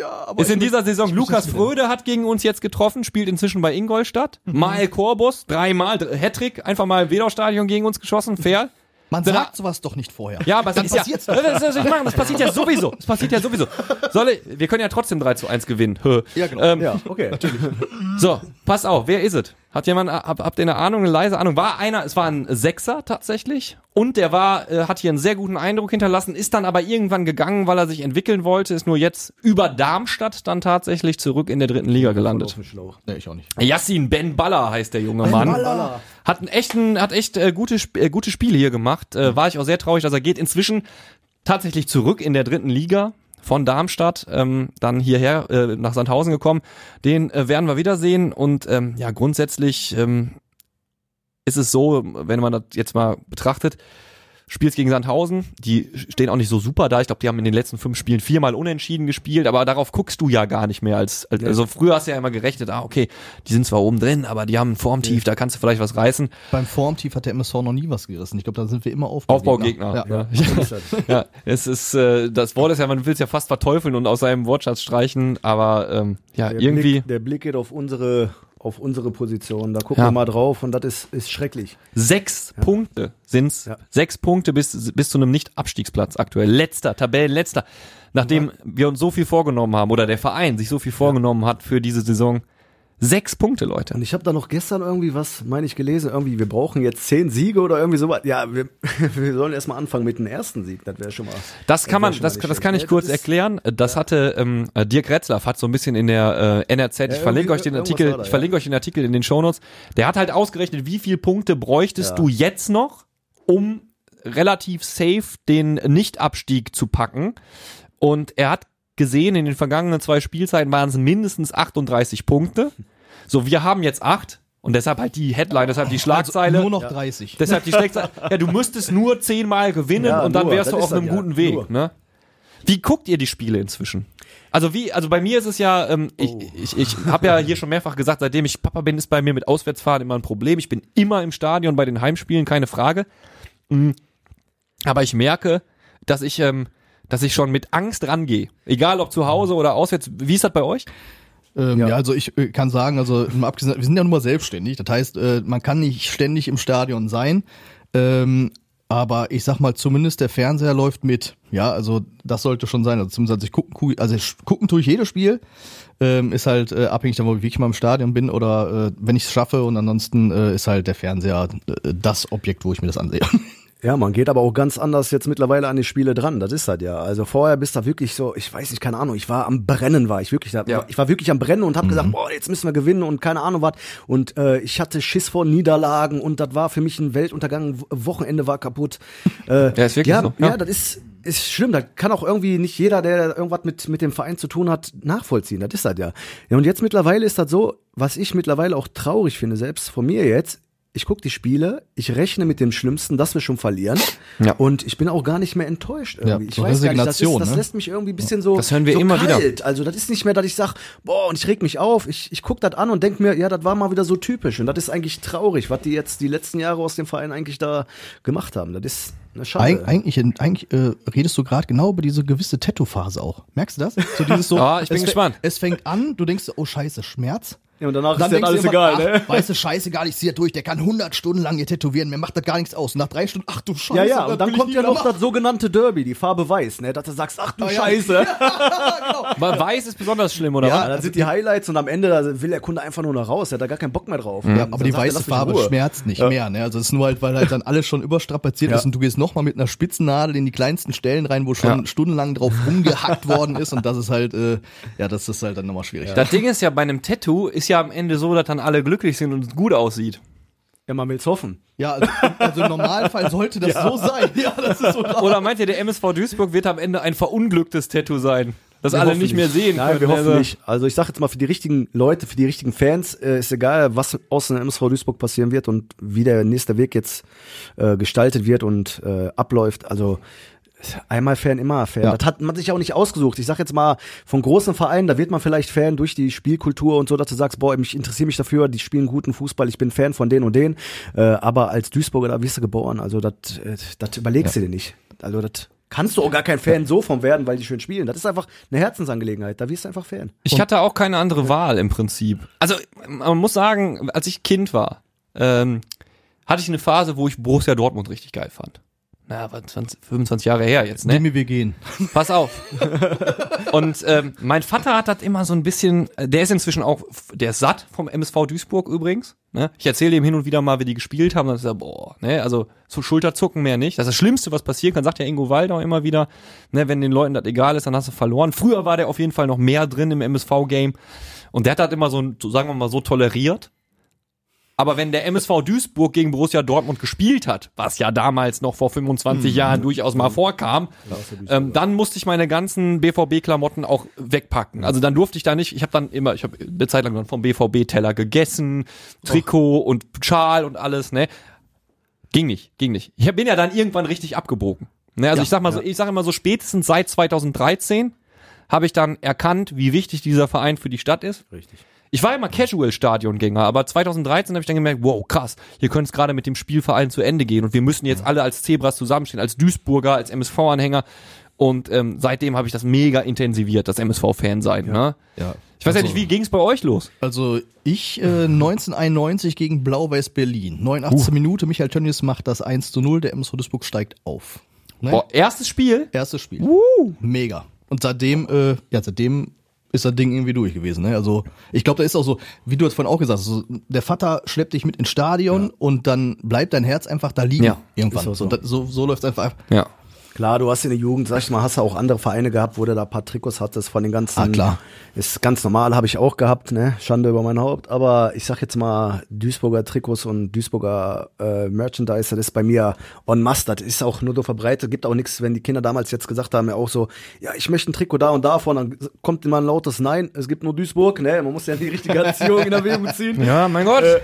[SPEAKER 4] Ja, aber
[SPEAKER 2] Ist in dieser Saison Lukas
[SPEAKER 4] das
[SPEAKER 2] Fröde hat gegen uns jetzt getroffen, spielt inzwischen bei Ingolstadt. Mael Korbus, dreimal, dr- Hattrick, einfach mal im Wedau-Stadion gegen uns geschossen, fair.
[SPEAKER 4] Man
[SPEAKER 2] er-
[SPEAKER 4] sagt sowas doch nicht vorher.
[SPEAKER 2] Ja, aber es
[SPEAKER 4] Dann
[SPEAKER 2] ist ja,
[SPEAKER 4] passiert's
[SPEAKER 2] das, das, das, ich machen, das passiert ja sowieso. Das passiert ja sowieso. Soll ich, wir können ja trotzdem 3 zu 1 gewinnen. Hö.
[SPEAKER 4] Ja, genau.
[SPEAKER 2] Ähm,
[SPEAKER 3] Ja, okay. <laughs>
[SPEAKER 2] So, pass auf, wer ist es? Hat jemand, hab, habt ihr eine Ahnung, eine leise Ahnung? War einer, es war ein Sechser tatsächlich und der war, äh, hat hier einen sehr guten Eindruck hinterlassen, ist dann aber irgendwann gegangen, weil er sich entwickeln wollte, ist nur jetzt über Darmstadt dann tatsächlich zurück in der dritten Liga gelandet.
[SPEAKER 4] Nee, ich auch nicht.
[SPEAKER 2] Yassin Ben Baller heißt der junge Mann. Hat einen echten, hat echt äh, gute, äh, gute Spiele hier gemacht. Äh, war ich auch sehr traurig, dass er geht. Inzwischen tatsächlich zurück in der dritten Liga von Darmstadt, ähm, dann hierher äh, nach Sandhausen gekommen. Den äh, werden wir wiedersehen und ähm, ja, grundsätzlich ähm, ist es so, wenn man das jetzt mal betrachtet, spielst gegen Sandhausen, die stehen auch nicht so super da. Ich glaube, die haben in den letzten fünf Spielen viermal unentschieden gespielt, aber darauf guckst du ja gar nicht mehr als, als also früher hast du ja immer gerechnet, ah okay, die sind zwar oben drin, aber die haben ein Formtief, da kannst du vielleicht was reißen.
[SPEAKER 4] Beim Formtief hat der MSV noch nie was gerissen. Ich glaube, da sind wir immer
[SPEAKER 2] Aufbaugegner.
[SPEAKER 4] Ja.
[SPEAKER 2] Ja. <laughs> ja, es ist äh, das Wort ist ja, man will es ja fast verteufeln und aus seinem Wortschatz streichen, aber ähm, ja,
[SPEAKER 3] Der
[SPEAKER 2] irgendwie
[SPEAKER 3] Blick, der Blick geht auf unsere, auf unsere Position. Da gucken
[SPEAKER 2] Ja.
[SPEAKER 3] wir mal drauf und das ist, ist schrecklich.
[SPEAKER 2] Sechs Punkte sind's.
[SPEAKER 3] Ja.
[SPEAKER 2] Sechs Punkte bis, bis zu einem Nicht-Abstiegsplatz aktuell. Letzter, Tabellenletzter. Nachdem wir uns so viel vorgenommen haben oder der Verein sich so viel vorgenommen hat für diese Saison. Sechs Punkte, Leute.
[SPEAKER 3] Und ich habe da noch gestern irgendwie was, meine ich, gelesen, irgendwie, wir brauchen jetzt zehn Siege oder irgendwie sowas. Ja, wir, <laughs> wir sollen erstmal anfangen mit dem ersten Sieg. Das wäre schon mal.
[SPEAKER 2] Das kann man, das, das kann ich
[SPEAKER 3] Ja,
[SPEAKER 2] kurz
[SPEAKER 3] das
[SPEAKER 2] erklären. Das hatte ähm, äh, Dirk Retzlaff hat so ein bisschen in der äh, NRZ. Ich
[SPEAKER 3] irgendwie
[SPEAKER 2] verlinke euch den Artikel.
[SPEAKER 3] da,
[SPEAKER 2] ich verlinke euch den Artikel in den Shownotes. Der hat halt ausgerechnet, wie viel Punkte bräuchtest
[SPEAKER 3] Ja.
[SPEAKER 2] du jetzt noch, um relativ safe den Nicht-Abstieg zu packen. Und er hat gesehen, in den vergangenen zwei Spielzeiten waren es mindestens 38 Punkte. So, wir haben jetzt acht. Und deshalb halt die Headline, deshalb die Schlagzeile.
[SPEAKER 4] Also nur noch 30.
[SPEAKER 2] Deshalb die Schlagzeile. Ja, du müsstest nur zehnmal gewinnen
[SPEAKER 3] Ja,
[SPEAKER 2] und dann
[SPEAKER 3] nur,
[SPEAKER 2] wärst du auf einem
[SPEAKER 3] ja,
[SPEAKER 2] guten Weg.
[SPEAKER 3] nur.
[SPEAKER 2] Ne? Wie guckt ihr die Spiele inzwischen? Also wie, also bei mir ist es ja, ähm, ich,
[SPEAKER 3] Oh.
[SPEAKER 2] ich, ich habe ja hier schon mehrfach gesagt, seitdem ich Papa bin, ist bei mir mit Auswärtsfahren immer ein Problem. Ich bin immer im Stadion bei den Heimspielen, keine Frage. Mm. Aber ich merke, dass ich, ähm, dass ich schon mit Angst rangehe. Egal ob zu Hause oder auswärts. Wie ist das bei euch?
[SPEAKER 4] Ähm, ja.
[SPEAKER 3] Ja.
[SPEAKER 4] also ich äh, kann sagen, also abgesehen, wir sind ja nun mal selbstständig. Das heißt, äh, man kann nicht ständig im Stadion sein. Ähm, aber ich sag mal, zumindest der Fernseher läuft mit. Ja, also das sollte schon sein. Also zumindest ich gucken, gu- also ich, gucken tue ich jedes Spiel. Ähm, ist halt äh, abhängig davon, ob ich mal im Stadion bin oder äh, wenn ich es schaffe. Und ansonsten äh, ist halt der Fernseher äh, das Objekt, wo ich mir das ansehe. <laughs>
[SPEAKER 3] Ja, man geht aber auch ganz anders jetzt mittlerweile an die Spiele dran. Das ist halt ja. Also vorher bist du wirklich so, ich weiß nicht, keine Ahnung, ich war am Brennen, war ich wirklich da.
[SPEAKER 2] Ja.
[SPEAKER 3] Ich war wirklich am Brennen und habe gesagt, boah, jetzt müssen wir gewinnen und keine Ahnung was. Und äh, ich hatte Schiss vor Niederlagen und das war für mich ein Weltuntergang. Wochenende war kaputt. <laughs> Äh,
[SPEAKER 2] Ja, ist wirklich
[SPEAKER 3] ja,
[SPEAKER 2] so.
[SPEAKER 3] Ja,
[SPEAKER 2] Ja.
[SPEAKER 3] das ist, ist schlimm. Da kann auch irgendwie nicht jeder, der irgendwas mit, mit dem Verein zu tun hat, nachvollziehen. Das ist halt ja. Ja, und jetzt mittlerweile ist das so, was ich mittlerweile auch traurig finde, selbst von mir jetzt, ich gucke die Spiele, ich rechne mit dem Schlimmsten, dass wir schon verlieren.
[SPEAKER 2] Ja.
[SPEAKER 3] Und ich bin auch gar nicht mehr enttäuscht irgendwie.
[SPEAKER 4] Ja,
[SPEAKER 3] ich weiß gar nicht, das, ist, das
[SPEAKER 4] ne?
[SPEAKER 3] lässt mich irgendwie ein bisschen so,
[SPEAKER 2] Das hören wir
[SPEAKER 3] so
[SPEAKER 2] immer wieder.
[SPEAKER 3] kalt. Also das ist nicht mehr, dass ich sag, boah, und ich reg mich auf. Ich, ich guck das an und denk mir, ja, das war mal wieder so typisch. Und das ist eigentlich traurig, was die jetzt die letzten Jahre aus dem Verein eigentlich da gemacht haben. Das ist eine Schade.
[SPEAKER 4] Eig eigentlich eigentlich äh, redest du gerade genau über diese gewisse Tattoo-Phase auch. Merkst du das? So dieses so. <laughs>
[SPEAKER 2] Ah, ich bin gespannt.
[SPEAKER 4] Es fängt an, du denkst, oh Scheiße, Schmerz.
[SPEAKER 3] Ja, und danach
[SPEAKER 4] Dann
[SPEAKER 3] ist dir
[SPEAKER 4] denkst
[SPEAKER 3] alles egal, ne?
[SPEAKER 4] ach, weißt du, scheiße, gar nicht, zieh das durch, der kann 100 Stunden lang hier tätowieren, mir macht das gar nichts aus. Und nach drei Stunden, ach du Scheiße.
[SPEAKER 3] Ja, ja, und dann
[SPEAKER 4] ich
[SPEAKER 3] kommt ja noch
[SPEAKER 4] machen.
[SPEAKER 3] das sogenannte Derby, die Farbe weiß, ne? Dass du sagst, ach du
[SPEAKER 4] Ah, ja.
[SPEAKER 3] Scheiße. <laughs>
[SPEAKER 2] Weil Weiß ist besonders schlimm, oder
[SPEAKER 3] Ja,
[SPEAKER 2] was?
[SPEAKER 3] dann sind die Highlights und am Ende da will der Kunde einfach nur noch raus, der hat da gar keinen Bock mehr drauf.
[SPEAKER 4] Ja,
[SPEAKER 3] Dann
[SPEAKER 4] aber die weiße Farbe schmerzt nicht mehr. Ne? Also es ist nur halt, weil halt dann alles schon überstrapaziert
[SPEAKER 3] Ja.
[SPEAKER 4] ist und du gehst nochmal mit einer Spitzennadel in die kleinsten Stellen rein, wo schon
[SPEAKER 2] Ja.
[SPEAKER 4] stundenlang drauf rumgehackt worden ist und das ist halt, äh, ja, das ist halt dann nochmal schwierig.
[SPEAKER 2] Das Ding ist ja, bei einem Tattoo ist ja am Ende so, dass dann alle glücklich sind und es gut aussieht.
[SPEAKER 3] Ja, man will's hoffen.
[SPEAKER 4] Ja, also, also im Normalfall sollte das <laughs> so sein. <laughs> Ja, das ist so
[SPEAKER 2] Oder meint ihr, der MSV Duisburg wird am Ende ein verunglücktes Tattoo sein? Das
[SPEAKER 3] Wir
[SPEAKER 2] alle nicht mehr sehen
[SPEAKER 3] Nein,
[SPEAKER 2] können.
[SPEAKER 3] wir hoffen
[SPEAKER 2] also.
[SPEAKER 3] nicht. Also ich sag jetzt mal, für die richtigen Leute, für die richtigen Fans äh, ist egal, was außen im MSV Duisburg passieren wird und wie der nächste Weg jetzt äh, gestaltet wird und äh, abläuft. Also einmal Fan, immer Fan.
[SPEAKER 4] Ja.
[SPEAKER 3] Das hat man sich auch nicht ausgesucht. Ich sag jetzt mal, von großen Vereinen, da wird man vielleicht Fan durch die Spielkultur und so, dass du sagst, boah, ich interessiere mich dafür, die spielen guten Fußball, ich bin Fan von denen und denen. Äh, aber als Duisburger, da wirst du geboren. Also das äh, das überlegst du dir nicht. Also das kannst du auch gar kein Fan so vom werden, weil die schön spielen. Das ist einfach eine Herzensangelegenheit. Da wirst du einfach Fan.
[SPEAKER 2] Ich hatte auch keine andere Wahl im Prinzip. Also man muss sagen, als ich Kind war, ähm, hatte ich eine Phase, wo ich Borussia Dortmund richtig geil fand. Na, war 20, 25 Jahre her jetzt, ne?
[SPEAKER 4] Jimmy, wir gehen. <laughs>
[SPEAKER 2] Pass auf. Und ähm, mein Vater hat das immer so ein bisschen, äh, der ist inzwischen auch, der ist satt vom MSV Duisburg übrigens. Ne? Ich erzähle ihm hin und wieder mal, wie die gespielt haben, dann ist er, boah, ne, also so Schulterzucken mehr nicht. Das ist das Schlimmste, was passieren kann, sagt ja Ingo Waldau immer wieder, ne, wenn den Leuten das egal ist, dann hast du verloren. Früher war der auf jeden Fall noch mehr drin im MSV-Game und der hat das immer so, sagen wir mal, so toleriert. Aber wenn der MSV Duisburg gegen Borussia Dortmund gespielt hat, was ja damals noch vor 25 Jahren durchaus mal vorkam, ähm, dann musste ich meine ganzen BVB-Klamotten auch wegpacken. Also dann durfte ich da nicht, ich habe dann immer, ich habe eine Zeit lang dann vom BVB-Teller gegessen, Trikot und Schal und alles, ne. Ging nicht, ging nicht. Ich bin ja dann irgendwann richtig abgebogen. Ne, also
[SPEAKER 3] Ja,
[SPEAKER 2] ich sag mal so, ich sag immer so spätestens seit 2013 habe ich dann erkannt, wie wichtig dieser Verein für die Stadt ist.
[SPEAKER 3] Richtig.
[SPEAKER 2] Ich war immer Casual-Stadiongänger, aber 2013 habe ich dann gemerkt, wow, krass, hier könnte es gerade mit dem Spielverein zu Ende gehen und wir müssen jetzt alle als Zebras zusammenstehen, als Duisburger, als MSV-Anhänger und ähm, seitdem habe ich das mega intensiviert, das MSV-Fan sein. Ne?
[SPEAKER 4] Ja.
[SPEAKER 2] Ich weiß ja nicht, wie ging's bei euch los?
[SPEAKER 4] Also ich äh, 1991 gegen Blau-Weiß Berlin. 89. Minute, Michael Tönnies macht das 1 zu 0, der MSV Duisburg steigt auf. Ne?
[SPEAKER 2] Boah, erstes Spiel?
[SPEAKER 4] Erstes Spiel. Mega. Und seitdem, äh, ja, seitdem ist das Ding irgendwie durch gewesen. Ne? Also ich glaube, da ist auch so, wie du es vorhin auch gesagt hast, so, der Vater schleppt dich mit ins Stadion und dann bleibt dein Herz einfach da liegen
[SPEAKER 2] Ja,
[SPEAKER 4] irgendwann.
[SPEAKER 3] so.
[SPEAKER 4] Und das, so, so läuft es einfach ab.
[SPEAKER 2] Ja.
[SPEAKER 3] Klar, du hast in der Jugend, sag ich mal, hast du auch andere Vereine gehabt, wo du da ein paar Trikots hattest von den ganzen.
[SPEAKER 4] Ah, klar.
[SPEAKER 3] Ist ganz normal, habe ich auch gehabt, ne? Schande über mein Haupt. Aber ich sag jetzt mal, Duisburger Trikots und Duisburger äh, Merchandise, das ist bei mir on must. Das ist auch nur so verbreitet. Gibt auch nichts, wenn die Kinder damals jetzt gesagt haben, ja auch so, ja, ich möchte ein Trikot da und davon, dann kommt immer ein lautes Nein, es gibt nur Duisburg, ne? Man muss ja die richtige Erziehung in Erwägung ziehen. <laughs>
[SPEAKER 2] Ja, mein Gott.
[SPEAKER 3] Äh,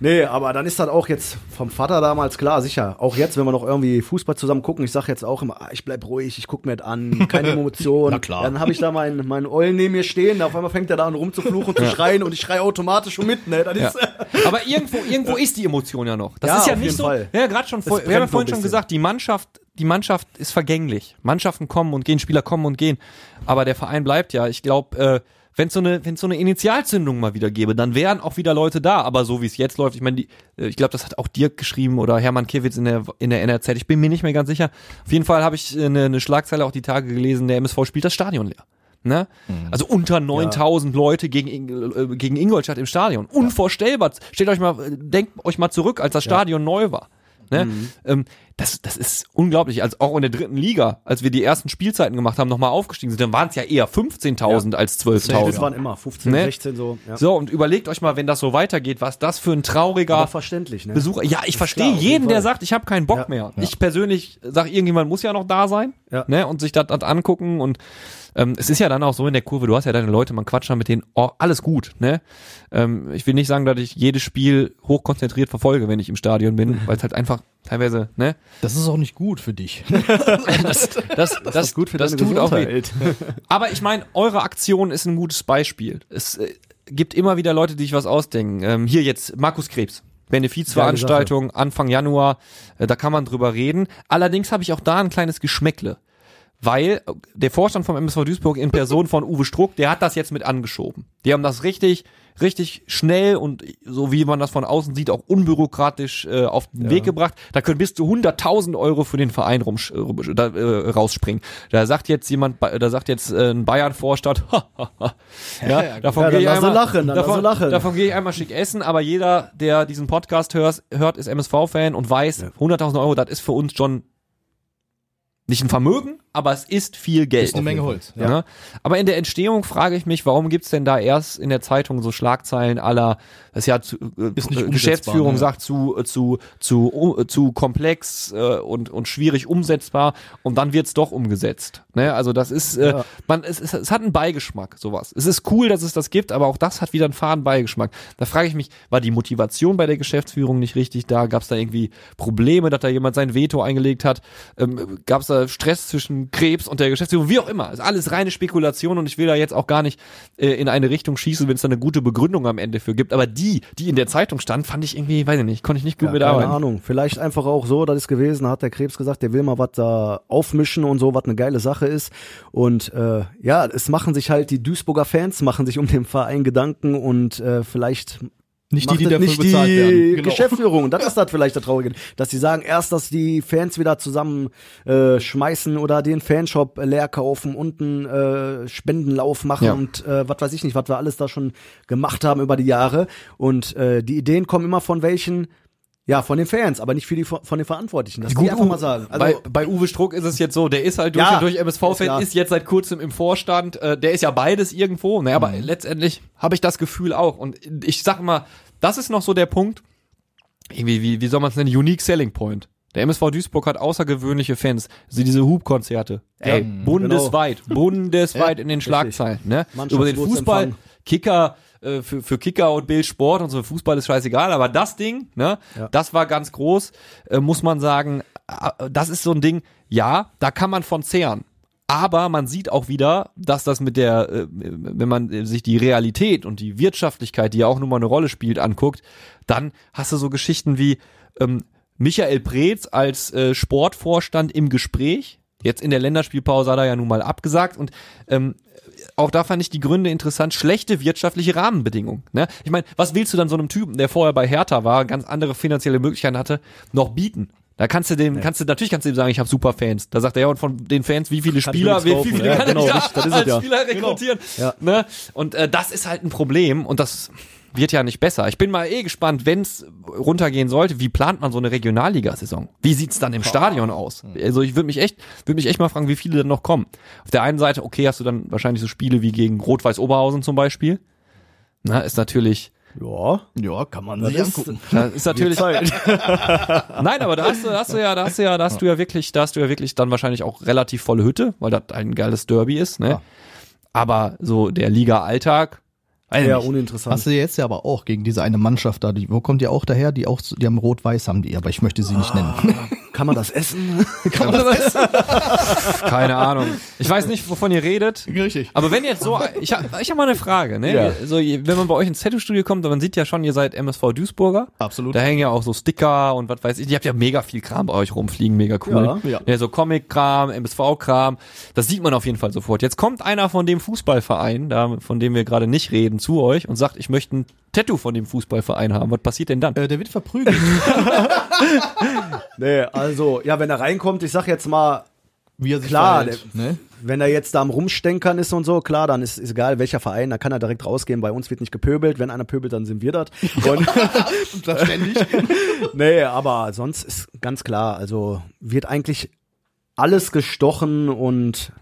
[SPEAKER 3] nee, aber dann ist das auch jetzt vom Vater damals klar, sicher. Auch jetzt, wenn wir noch irgendwie Fußball zusammen gucken, ich sag jetzt auch immer, ah, ich bleib ruhig, ich guck mir das an, keine <laughs> Emotion.
[SPEAKER 4] Na klar.
[SPEAKER 3] Dann habe ich da meinen meinen Eulen neben mir stehen, auf einmal fängt er da an rumzufluchen und zu schreien und ich schreie automatisch schon mit, ne? Das ist,
[SPEAKER 2] Aber irgendwo, irgendwo <laughs> ist die Emotion ja noch. Das ist ja nicht so.
[SPEAKER 3] Fall.
[SPEAKER 2] Ja, gerade schon. Vor, wir haben ja vorhin schon gesagt, die Mannschaft, die Mannschaft ist vergänglich. Mannschaften kommen und gehen, Spieler kommen und gehen. Aber der Verein bleibt ja. Ich glaube, äh, wenn es so eine, wenn so eine Initialzündung mal wieder gäbe, dann wären auch wieder Leute da. Aber so wie es jetzt läuft, ich meine, die- äh, ich glaube, das hat auch Dirk geschrieben oder Hermann Kiewitz in der in der NRZ. Ich bin mir nicht mehr ganz sicher. Auf jeden Fall habe ich äh, eine, eine Schlagzeile auch die Tage gelesen. Der MSV spielt das Stadion leer. Ne? Also unter 9000 Leute gegen, äh, gegen Ingolstadt im Stadion. Unvorstellbar. Stellt euch mal, denkt euch mal zurück, als das Stadion neu war. Ne? Ähm, das, das ist unglaublich. Also auch in der dritten Liga, als wir die ersten Spielzeiten gemacht haben, nochmal aufgestiegen sind, dann waren es ja eher 15.000 als
[SPEAKER 3] das
[SPEAKER 2] 12.000.
[SPEAKER 3] waren immer 15,
[SPEAKER 2] Ne?
[SPEAKER 3] 16 so. Ja.
[SPEAKER 2] So, und überlegt euch mal, wenn das so weitergeht, was das für ein trauriger
[SPEAKER 3] Aber verständlich, ne?
[SPEAKER 2] Besucher. Ja, ich verstehe
[SPEAKER 3] jeden
[SPEAKER 2] der sagt, ich habe keinen Bock
[SPEAKER 3] Ja.
[SPEAKER 2] mehr. Ich persönlich sage, irgendjemand muss ja noch da sein
[SPEAKER 3] Ja.
[SPEAKER 2] ne, und sich das das angucken. Und ähm, es ist ja dann auch so in der Kurve, du hast ja deine Leute, man quatscht dann mit denen, oh, alles gut. Ne? Ähm, ich will nicht sagen, dass ich jedes Spiel hochkonzentriert verfolge, wenn ich im Stadion bin, <laughs> weil es halt einfach teilweise, ne?
[SPEAKER 4] Das ist auch nicht gut für dich. <laughs>
[SPEAKER 2] Das, das, das,
[SPEAKER 3] ist gut für
[SPEAKER 2] das tut auch weh.
[SPEAKER 3] Gesundheit. <laughs>
[SPEAKER 2] Aber ich meine, eure Aktion ist ein gutes Beispiel. Es äh, gibt immer wieder Leute, die sich was ausdenken. Ähm, hier jetzt Markus Krebs. Benefizveranstaltung Anfang Januar, äh, da kann man drüber reden. Allerdings habe ich auch da ein kleines Geschmäckle. Weil der Vorstand vom MSV Duisburg in Person von Uwe Struck, der hat das jetzt mit angeschoben. Die haben das richtig, richtig schnell und so wie man das von außen sieht, auch unbürokratisch äh, auf den Weg gebracht. Da können bis zu 100.000 Euro für den Verein rum, äh, da, äh, rausspringen. Da sagt jetzt jemand, da sagt jetzt äh, ein Bayern-Vorstand, <laughs> ja, davon
[SPEAKER 3] Ja,
[SPEAKER 2] gehe ich einmal,
[SPEAKER 3] lachen,
[SPEAKER 2] davon,
[SPEAKER 3] lachen.
[SPEAKER 2] davon gehe ich einmal schick essen, aber jeder, der diesen Podcast hört, hört ist MSV-Fan und weiß, 100.000 Euro, das ist für uns schon nicht ein Vermögen, aber es ist viel Geld.
[SPEAKER 4] Ist eine Menge Holz.
[SPEAKER 2] Ja. Ne? Aber in der Entstehung frage ich mich, warum gibt's denn da erst in der Zeitung so Schlagzeilen aller, das ja zu, äh,
[SPEAKER 4] Ist nicht
[SPEAKER 2] äh, Geschäftsführung
[SPEAKER 4] ne?
[SPEAKER 2] sagt zu, äh, zu, zu, uh, zu komplex äh, und, und schwierig umsetzbar und dann wird's doch umgesetzt. Ne? Also das ist, äh, man, es, es, es hat einen Beigeschmack, sowas. Es ist cool, dass es das gibt, aber auch das hat wieder einen faden Beigeschmack. Da frage ich mich, war die Motivation bei der Geschäftsführung nicht richtig da? Gab's da irgendwie Probleme, dass da jemand sein Veto eingelegt hat? Ähm, Gab's da Stress zwischen Krebs und der Geschäftsführung? Wie auch immer. Ist alles reine Spekulation und ich will da jetzt auch gar nicht äh, in eine Richtung schießen, wenn es da eine gute Begründung am Ende für gibt. Aber die, die in der Zeitung stand, fand ich irgendwie, weiß ich nicht, konnte ich nicht gut
[SPEAKER 3] Ja,
[SPEAKER 2] mit
[SPEAKER 3] keine. Ahnung. Vielleicht einfach auch so, das ist gewesen, hat der Krebs gesagt, der will mal was da aufmischen und so, was eine geile Sache ist. Und äh, ja, es machen sich halt die Duisburger Fans, machen sich um den Verein Gedanken und äh, vielleicht
[SPEAKER 4] Nicht die, die dafür
[SPEAKER 3] nicht
[SPEAKER 4] bezahlt
[SPEAKER 3] die
[SPEAKER 4] werden. Genau.
[SPEAKER 3] Geschäftsführung. Und das <laughs> ist das vielleicht der Traurige. Dass sie sagen, erst, dass die Fans wieder zusammen äh, schmeißen oder den Fanshop leer kaufen, unten äh, Spendenlauf machen
[SPEAKER 2] Ja.
[SPEAKER 3] und äh, was weiß ich nicht, was wir alles da schon gemacht haben über die Jahre. Und äh, die Ideen kommen immer von welchen, ja, von den Fans, aber nicht für die von den Verantwortlichen. Das die einfach mal sagen. Also,
[SPEAKER 2] bei, bei Uwe Struck ist es jetzt so, der ist halt durch
[SPEAKER 3] Ja,
[SPEAKER 2] und durch
[SPEAKER 3] ist
[SPEAKER 2] MSV-Fan,
[SPEAKER 3] klar.
[SPEAKER 2] ist jetzt seit kurzem im Vorstand, äh, der ist ja beides irgendwo, naja, aber letztendlich habe ich das Gefühl auch. Und ich sag mal, das ist noch so der Punkt, irgendwie, wie, wie soll man es nennen, Unique Selling Point. Der MSV Duisburg hat außergewöhnliche Fans. Also diese Hubkonzerte. Ey, bundesweit, <laughs> bundesweit in den Schlagzeilen. Ne? Über den. Fußball, Kicker, äh, für, für Kicker und Bild Sport und so, Fußball ist scheißegal, aber das Ding, ne, das war ganz groß, äh, muss man sagen, äh, das ist so ein Ding, ja, da kann man von zehren. Aber man sieht auch wieder, dass das mit der, äh, wenn man sich die Realität und die Wirtschaftlichkeit, die ja auch nun mal eine Rolle spielt, anguckt, dann hast du so Geschichten wie ähm, Michael Preetz als äh, Sportvorstand im Gespräch. Jetzt in der Länderspielpause hat er ja nun mal abgesagt und ähm, auch da fand ich die Gründe interessant. Schlechte wirtschaftliche Rahmenbedingungen. Ne? Ich meine, was willst du dann so einem Typen, der vorher bei Hertha war, ganz andere finanzielle Möglichkeiten hatte, noch bieten? Da kannst du dem, kannst du natürlich kannst du ihm sagen, ich habe super Fans. Da sagt er ja und von den Fans, wie viele
[SPEAKER 3] Kann
[SPEAKER 2] Spieler, wie, viele.
[SPEAKER 3] Ja,
[SPEAKER 2] kann
[SPEAKER 3] genau,
[SPEAKER 2] ich da
[SPEAKER 3] richtig, das ist es
[SPEAKER 2] als
[SPEAKER 3] ja.
[SPEAKER 2] Spieler rekrutieren?
[SPEAKER 3] Ja.
[SPEAKER 2] Ne? Und äh, das ist halt ein Problem und das wird ja nicht besser. Ich bin mal eh gespannt, wenn es runtergehen sollte, wie plant man so eine Regionalligasaison? Wie sieht's dann im Stadion aus? Also ich würde mich echt, würde mich echt mal fragen, wie viele dann noch kommen. Auf der einen Seite, okay, hast du dann wahrscheinlich so Spiele wie gegen Rot-Weiß Oberhausen zum Beispiel. Na, ist natürlich,
[SPEAKER 3] Ja,
[SPEAKER 4] Ja, kann man
[SPEAKER 3] das
[SPEAKER 4] sich
[SPEAKER 3] ist,
[SPEAKER 4] angucken.
[SPEAKER 2] das ist natürlich. <laughs> <laughs> Nein, aber da hast du, da hast du ja, da hast du ja, da hast du ja wirklich, da hast du ja wirklich dann wahrscheinlich auch relativ volle Hütte, weil das ein geiles Derby ist, ne?
[SPEAKER 4] Ja.
[SPEAKER 2] Aber so der Liga-Alltag,
[SPEAKER 3] Eher
[SPEAKER 2] nicht.
[SPEAKER 3] uninteressant.
[SPEAKER 4] Hast du jetzt ja aber auch gegen diese eine Mannschaft da, die, wo kommt die auch daher? Die auch, die haben rot-weiß haben die, aber ich möchte sie nicht nennen. <laughs>
[SPEAKER 3] Kann man das essen? <laughs>
[SPEAKER 4] Kann man das essen? <laughs>
[SPEAKER 2] keine Ahnung. Ich weiß nicht, wovon ihr redet.
[SPEAKER 4] Richtig.
[SPEAKER 2] Aber wenn jetzt so, ich habe ich hab mal eine Frage, ne?
[SPEAKER 3] Ja.
[SPEAKER 2] So, wenn man bei euch ins Tattoo-Studio kommt, man sieht ja schon, ihr seid MSV Duisburger.
[SPEAKER 4] Absolut.
[SPEAKER 2] Da hängen ja auch so Sticker und was weiß ich. Ihr habt ja mega viel Kram bei euch rumfliegen, mega cool.
[SPEAKER 3] Ja,
[SPEAKER 4] ja.
[SPEAKER 2] so Comic-Kram, MSV-Kram. Das sieht man auf jeden Fall sofort. Jetzt kommt einer von dem Fußballverein, da, von dem wir gerade nicht reden, zu euch und sagt, ich möchte ein Tattoo von dem Fußballverein haben. Was passiert denn dann?
[SPEAKER 4] Äh, der wird verprügelt. <laughs>
[SPEAKER 3] Nee, also, ja, wenn er reinkommt, ich sag jetzt mal,
[SPEAKER 4] Wie er sich
[SPEAKER 3] Klar,
[SPEAKER 4] verhält, ne?
[SPEAKER 3] wenn er jetzt da am Rumstenkern ist und so, klar, dann ist, ist egal, welcher Verein, da kann er direkt rausgehen. Bei uns wird nicht gepöbelt. Wenn einer pöbelt, dann sind wir das. <laughs> Und,
[SPEAKER 4] Das ständig. <laughs>
[SPEAKER 3] nee, aber sonst ist ganz klar, also wird eigentlich alles gestochen und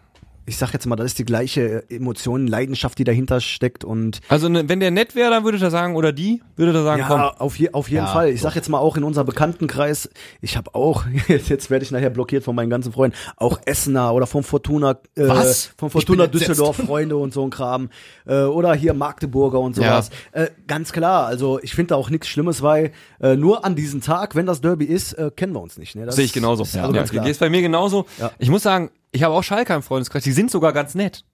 [SPEAKER 3] ich sag jetzt mal, das ist die gleiche Emotion, Leidenschaft, die dahinter steckt und
[SPEAKER 2] Also ne, wenn der nett wäre, dann würde er sagen, oder die, würde er sagen,
[SPEAKER 3] ja,
[SPEAKER 2] komm.
[SPEAKER 3] auf, je, auf jeden
[SPEAKER 4] Ja,
[SPEAKER 3] Fall. Ich sag jetzt mal auch in unserem Bekanntenkreis, ich habe auch, <laughs> jetzt werde ich nachher blockiert von meinen ganzen Freunden, auch Essener oder vom Fortuna, äh,
[SPEAKER 4] Was?
[SPEAKER 3] vom
[SPEAKER 4] Ich
[SPEAKER 3] Fortuna. Düsseldorf Freunde und so ein Kram. Äh, oder hier Magdeburger und sowas. Äh, ganz klar, also ich finde da auch nichts Schlimmes, weil äh, nur an diesem Tag, wenn das Derby ist, äh, kennen wir uns nicht. Ne? Das
[SPEAKER 2] Sehe ich genauso.
[SPEAKER 3] ist
[SPEAKER 2] Ja,
[SPEAKER 3] also
[SPEAKER 2] ja,
[SPEAKER 3] ganz klar.
[SPEAKER 2] ist bei mir genauso.
[SPEAKER 3] Ja.
[SPEAKER 2] Ich muss sagen, ich habe auch Schalke im Freundeskreis, die sind sogar ganz nett.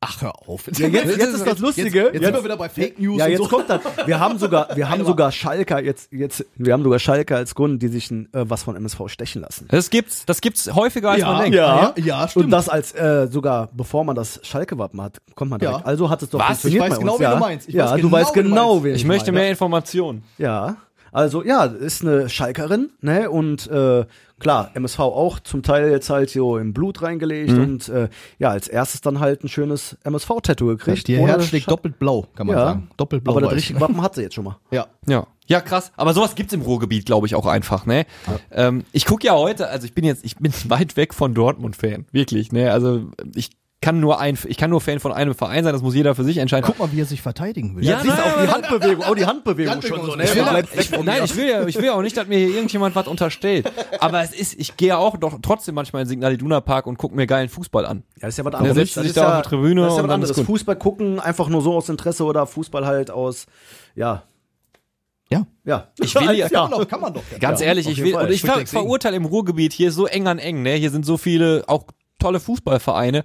[SPEAKER 4] Ach, hör auf.
[SPEAKER 3] Ja, jetzt, jetzt ist das Lustige.
[SPEAKER 4] Jetzt, jetzt sind wir wieder bei Fake News
[SPEAKER 3] Ja,
[SPEAKER 4] und
[SPEAKER 3] jetzt
[SPEAKER 4] so.
[SPEAKER 3] kommt das. Wir haben sogar, wir haben sogar Schalker jetzt, jetzt, wir haben sogar Schalker als Kunden, die sich ein, äh, was von MSV stechen lassen.
[SPEAKER 2] Das gibt's, das gibt's häufiger als man denkt.
[SPEAKER 4] ja, ja, stimmt.
[SPEAKER 3] Und das als äh, sogar bevor man das Schalke-Wappen hat, kommt man direkt.
[SPEAKER 4] Ja.
[SPEAKER 3] Also hat es doch
[SPEAKER 2] Was?
[SPEAKER 3] funktioniert
[SPEAKER 4] Ich weiß
[SPEAKER 3] bei
[SPEAKER 4] genau,
[SPEAKER 3] uns. ja.
[SPEAKER 4] du meinst. Ich
[SPEAKER 3] ja,
[SPEAKER 4] weiß
[SPEAKER 3] du
[SPEAKER 4] genau,
[SPEAKER 3] weißt
[SPEAKER 4] wen du
[SPEAKER 3] genau,
[SPEAKER 4] meinst.
[SPEAKER 3] wen
[SPEAKER 2] Ich möchte mehr Informationen.
[SPEAKER 3] Ja, also ja, ist eine Schalkerin, ne? Und äh, klar, MSV auch zum Teil jetzt halt so im Blut reingelegt
[SPEAKER 4] Mhm.
[SPEAKER 3] und äh, ja, als erstes dann halt ein schönes MSV-Tattoo gekriegt.
[SPEAKER 4] Ihr
[SPEAKER 3] ohne
[SPEAKER 4] Herz schlägt doppelt blau, kann man
[SPEAKER 3] ja,
[SPEAKER 4] sagen. Doppelt blau.
[SPEAKER 3] Aber das richtige Wappen hat sie jetzt schon mal.
[SPEAKER 4] Ja.
[SPEAKER 2] Ja. Ja, krass. Aber sowas gibt's im Ruhrgebiet, glaube ich, auch einfach, ne? Ähm, ich gucke ja heute, also ich bin jetzt, ich bin <laughs> weit weg von Dortmund-Fan. Wirklich, ne? Also ich kann nur ein, ich kann nur Fan von einem Verein sein, das muss jeder für sich entscheiden.
[SPEAKER 4] Guck mal, wie er sich verteidigen will.
[SPEAKER 2] Ja,
[SPEAKER 3] Siehst du
[SPEAKER 2] nein,
[SPEAKER 3] auch die Handbewegung, auch die Handbewegung
[SPEAKER 4] Handbewegung
[SPEAKER 3] schon so, ne?
[SPEAKER 2] Ich will,
[SPEAKER 3] Ja,
[SPEAKER 2] ja, ich, nein, ich will ja, ich will ja auch nicht, dass mir hier irgendjemand was unterstellt. Aber es ist, ich gehe ja auch doch trotzdem manchmal in den Signal Iduna Park und gucke mir geilen Fußball an.
[SPEAKER 3] Ja, das ist ja was
[SPEAKER 2] Der
[SPEAKER 3] anderes.
[SPEAKER 2] setzt
[SPEAKER 3] Das
[SPEAKER 2] sich
[SPEAKER 3] ist
[SPEAKER 2] da
[SPEAKER 3] ja,
[SPEAKER 2] auf die Tribüne
[SPEAKER 3] Das ist ja
[SPEAKER 2] und
[SPEAKER 3] was anderes. Fußball gucken, einfach nur so aus Interesse oder Fußball halt aus, ja.
[SPEAKER 4] Ja.
[SPEAKER 3] Ja.
[SPEAKER 2] Ich will ja- <laughs>
[SPEAKER 3] ja.
[SPEAKER 4] Kann man doch, kann man doch.
[SPEAKER 2] Ganz
[SPEAKER 3] Ja,
[SPEAKER 2] ehrlich, ich will,
[SPEAKER 3] Fall.
[SPEAKER 2] und ich ver verurteile im Ruhrgebiet, hier ist so eng an eng, ne? Hier sind so viele, auch tolle Fußballvereine.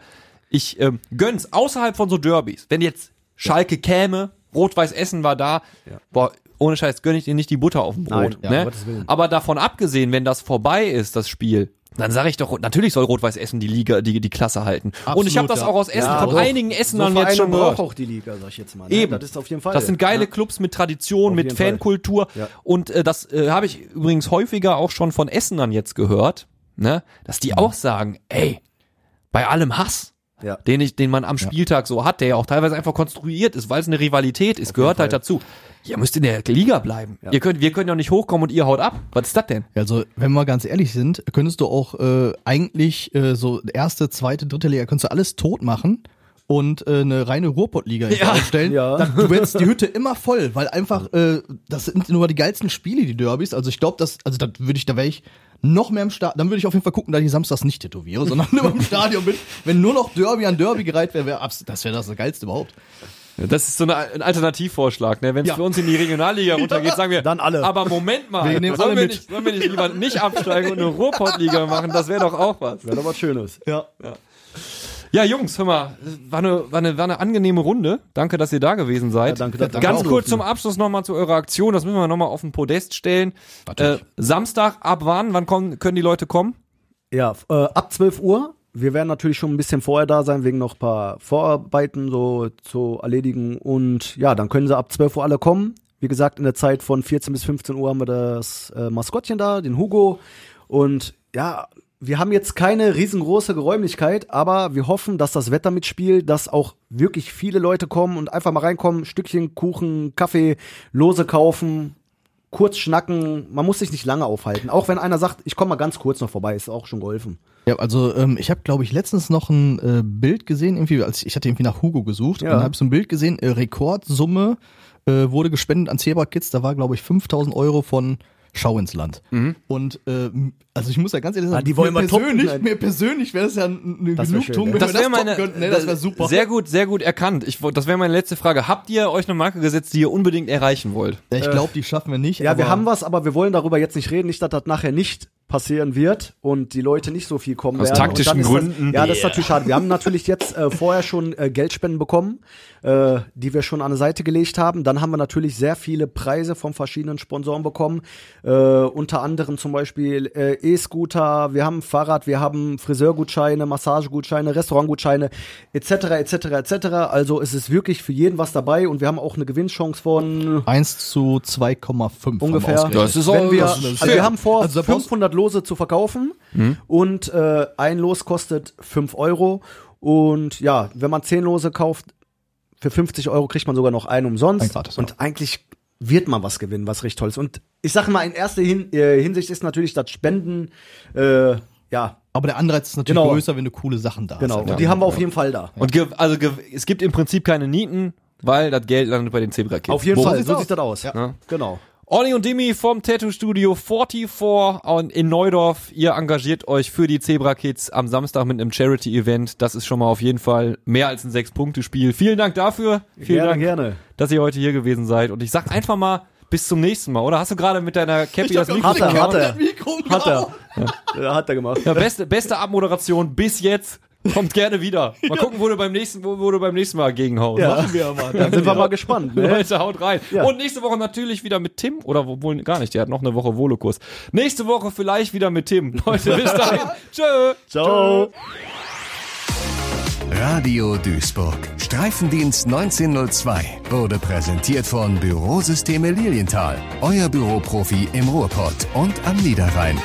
[SPEAKER 2] Ich ähm, gönn's außerhalb von so Derbys. Wenn jetzt Schalke käme, Rot-Weiß Essen war da, boah, ohne Scheiß gönn ich dir nicht die Butter auf dem Brot.
[SPEAKER 3] Nein, ja,
[SPEAKER 2] ne?
[SPEAKER 3] Willen.
[SPEAKER 2] Aber davon abgesehen, wenn das vorbei ist, das Spiel, dann sage ich doch, natürlich soll Rot-Weiß Essen die Liga, die, die Klasse halten. und
[SPEAKER 4] Absolut,
[SPEAKER 2] ich habe das
[SPEAKER 4] ja.
[SPEAKER 2] auch aus Essen,
[SPEAKER 3] Ja,
[SPEAKER 2] von
[SPEAKER 3] doch.
[SPEAKER 2] einigen Essenern
[SPEAKER 3] so
[SPEAKER 2] jetzt schon gehört.
[SPEAKER 3] braucht auch die Liga, sag ich jetzt mal. Ne?
[SPEAKER 2] Eben.
[SPEAKER 3] Das ist auf jeden Fall.
[SPEAKER 2] Das sind geile
[SPEAKER 3] ja.
[SPEAKER 2] Clubs mit Tradition,
[SPEAKER 3] Auf
[SPEAKER 2] mit. Fankultur.
[SPEAKER 3] Ja.
[SPEAKER 2] Und äh, das äh, habe ich übrigens häufiger auch schon von Essenern jetzt gehört, ne, dass die auch sagen, ey, bei allem Hass,
[SPEAKER 3] Ja.
[SPEAKER 2] den ich, den man am Spieltag so hat, der ja auch teilweise einfach konstruiert ist, weil es eine Rivalität ist, gehört halt dazu. Ihr müsst in der Liga bleiben. Ihr könnt, wir können ja nicht hochkommen und ihr haut ab. Was ist das denn?
[SPEAKER 4] Also, wenn wir ganz ehrlich sind, könntest du auch äh, eigentlich äh, so erste, zweite, dritte Liga, könntest du alles tot machen und äh, eine reine Ruhrpottliga
[SPEAKER 2] Ja.
[SPEAKER 4] aufstellen.
[SPEAKER 3] Ja.
[SPEAKER 4] Dann, du hättest die <laughs> Hütte immer voll, weil einfach, äh, das sind nur die geilsten Spiele, die Derbys. Also ich glaube, das, also da würde ich, da wäre ich noch mehr im Stadion, dann würde ich auf jeden Fall gucken, dass ich samstags nicht tätowiere, sondern nur im <laughs> Stadion bin. Wenn nur noch Derby an Derby gereiht wäre, wär, das wäre das Geilste überhaupt.
[SPEAKER 2] Das ist so eine, ein Alternativvorschlag. Ne? Wenn es
[SPEAKER 4] Ja.
[SPEAKER 2] für uns in die Regionalliga <laughs> runtergeht, sagen wir,
[SPEAKER 3] Dann alle.
[SPEAKER 2] aber Moment mal,
[SPEAKER 4] Wir nehmen
[SPEAKER 2] sollen,
[SPEAKER 4] alle
[SPEAKER 2] wir
[SPEAKER 4] mit.
[SPEAKER 2] nicht, sollen wir nicht lieber nicht absteigen und eine Ruhrpottliga machen? Das wäre doch auch was.
[SPEAKER 3] Wäre doch was Schönes.
[SPEAKER 4] Ja.
[SPEAKER 2] Ja, Jungs, hör mal, war eine, war eine, war eine angenehme Runde. Danke, dass ihr da gewesen seid.
[SPEAKER 3] Ja, danke, dass wir
[SPEAKER 2] Ganz
[SPEAKER 3] da
[SPEAKER 2] kurz zum Abschluss nochmal zu eurer Aktion. Das müssen wir nochmal auf den Podest stellen. Äh, Samstag, ab wann? Wann kommen, können die Leute kommen?
[SPEAKER 3] Ja, äh, ab 12 Uhr. Wir werden natürlich schon ein bisschen vorher da sein, wegen noch ein paar Vorarbeiten so zu erledigen. Und ja, dann können sie ab 12 Uhr alle kommen. Wie gesagt, in der Zeit von 14 bis 15 Uhr haben wir das äh, Maskottchen da, den Hugo. Und ja, wir haben jetzt keine riesengroße Geräumlichkeit, aber wir hoffen, dass das Wetter mitspielt, dass auch wirklich viele Leute kommen und einfach mal reinkommen, Stückchen Kuchen, Kaffee, Lose kaufen, kurz schnacken. Man muss sich nicht lange aufhalten. Auch wenn einer sagt, ich komme mal ganz kurz noch vorbei, ist auch schon geholfen.
[SPEAKER 4] Ja, also ähm, ich habe, glaube ich, letztens noch ein äh, Bild gesehen, irgendwie, als ich hatte irgendwie nach Hugo gesucht
[SPEAKER 3] Ja.
[SPEAKER 4] und dann habe ich so ein Bild gesehen, äh, Rekordsumme äh, wurde gespendet an Zebra Kids, da war, glaube ich, 5000 Euro von Schau ins Land. Und ähm, also ich muss ja ganz ehrlich sagen,
[SPEAKER 3] Ah, die wollen
[SPEAKER 4] mir
[SPEAKER 3] wir toppen,
[SPEAKER 4] persönlich,
[SPEAKER 3] nein.
[SPEAKER 4] mir persönlich wäre das ja eine
[SPEAKER 3] Das wär
[SPEAKER 4] Genugtuung,
[SPEAKER 3] schön, ja.
[SPEAKER 4] wenn
[SPEAKER 2] Das
[SPEAKER 4] wir das
[SPEAKER 2] meine,
[SPEAKER 4] toppen könnten. Nee, das wäre super.
[SPEAKER 2] Sehr gut, sehr gut erkannt. Ich, das wäre meine letzte Frage. Habt ihr euch eine Marke gesetzt, die ihr unbedingt erreichen wollt?
[SPEAKER 4] Ja, ich glaube, die schaffen wir nicht.
[SPEAKER 3] Ja, wir haben was, aber wir wollen darüber jetzt nicht reden, nicht, dass das nachher nicht passieren wird und die Leute nicht so viel kommen
[SPEAKER 2] Aus
[SPEAKER 3] werden.
[SPEAKER 2] taktischen
[SPEAKER 3] Und dann ist
[SPEAKER 2] Gründen.
[SPEAKER 3] Das, ja, das ist natürlich schade. Wir haben natürlich jetzt äh, vorher schon äh, Geldspenden bekommen, äh, die wir schon an die Seite gelegt haben. Dann haben wir natürlich sehr viele Preise von verschiedenen Sponsoren bekommen. Äh, unter anderem zum Beispiel äh, E-Scooter, wir haben Fahrrad, wir haben Friseurgutscheine, Massagegutscheine, Restaurantgutscheine etc. etc. etc. Also es ist wirklich für jeden was dabei und wir haben auch eine Gewinnchance von
[SPEAKER 4] 1 zu 2,5
[SPEAKER 3] ungefähr.
[SPEAKER 2] Das ist auch-
[SPEAKER 3] wir,
[SPEAKER 2] das ist
[SPEAKER 3] also wir haben vor,
[SPEAKER 4] Also da brauchst-
[SPEAKER 3] 500 Lose zu verkaufen und äh, ein Los kostet 5 Euro. Und ja, wenn man 10 Lose kauft, für 50 Euro kriegt man sogar noch einen umsonst.
[SPEAKER 4] Ein gratis, ja.
[SPEAKER 3] und eigentlich wird man was gewinnen, was richtig toll ist. Und ich sage mal, in erster Hin äh, Hinsicht ist natürlich das Spenden, äh, ja,
[SPEAKER 4] Aber der Anreiz ist natürlich
[SPEAKER 3] Genau.
[SPEAKER 4] größer, wenn du coole Sachen da
[SPEAKER 3] genau.
[SPEAKER 4] hast.
[SPEAKER 3] Und die haben wir auf jeden Fall da.
[SPEAKER 2] Und ge also ge es gibt im Prinzip keine Nieten, weil das Geld landet bei den Zebra Kids.
[SPEAKER 3] Auf jeden
[SPEAKER 2] Wo-
[SPEAKER 3] Fall,
[SPEAKER 4] sieht's
[SPEAKER 3] so sieht das aus.
[SPEAKER 2] Ja.
[SPEAKER 3] Genau.
[SPEAKER 2] Olli und Dimi vom Tattoo Studio 44 und in Neudorf. Ihr engagiert euch für die Zebra Kids am Samstag mit einem Charity-Event. Das ist schon mal auf jeden Fall mehr als ein Sechs-Punkte-Spiel. Vielen Dank dafür. Vielen
[SPEAKER 3] gerne,
[SPEAKER 2] Dank,
[SPEAKER 3] gerne.
[SPEAKER 2] dass ihr heute hier gewesen seid. Und ich sag einfach mal, bis zum nächsten Mal, oder? Hast du gerade mit deiner Cappy das Mikro
[SPEAKER 3] Hat er, hat er. Hat er. Ja, hat er gemacht.
[SPEAKER 2] Ja, beste, beste Abmoderation bis jetzt. Kommt gerne wieder. Mal gucken, wo du beim nächsten, wo, wo du beim nächsten Mal gegenhaust.
[SPEAKER 3] Ja.
[SPEAKER 4] Machen wir aber.
[SPEAKER 3] Dann sind wir mal gespannt. Ne?
[SPEAKER 2] Leute, haut rein.
[SPEAKER 3] Ja.
[SPEAKER 2] Und nächste Woche natürlich wieder mit Tim. Oder wohl gar nicht, der hat noch eine Woche Volokurs. Nächste Woche vielleicht wieder mit Tim. <laughs> Leute, bis dahin. Tschö.
[SPEAKER 3] Ciao.
[SPEAKER 1] Radio Duisburg. Streifendienst 1902 wurde präsentiert von Bürosysteme Lilienthal. Euer Büroprofi im Ruhrpott und am Niederrhein.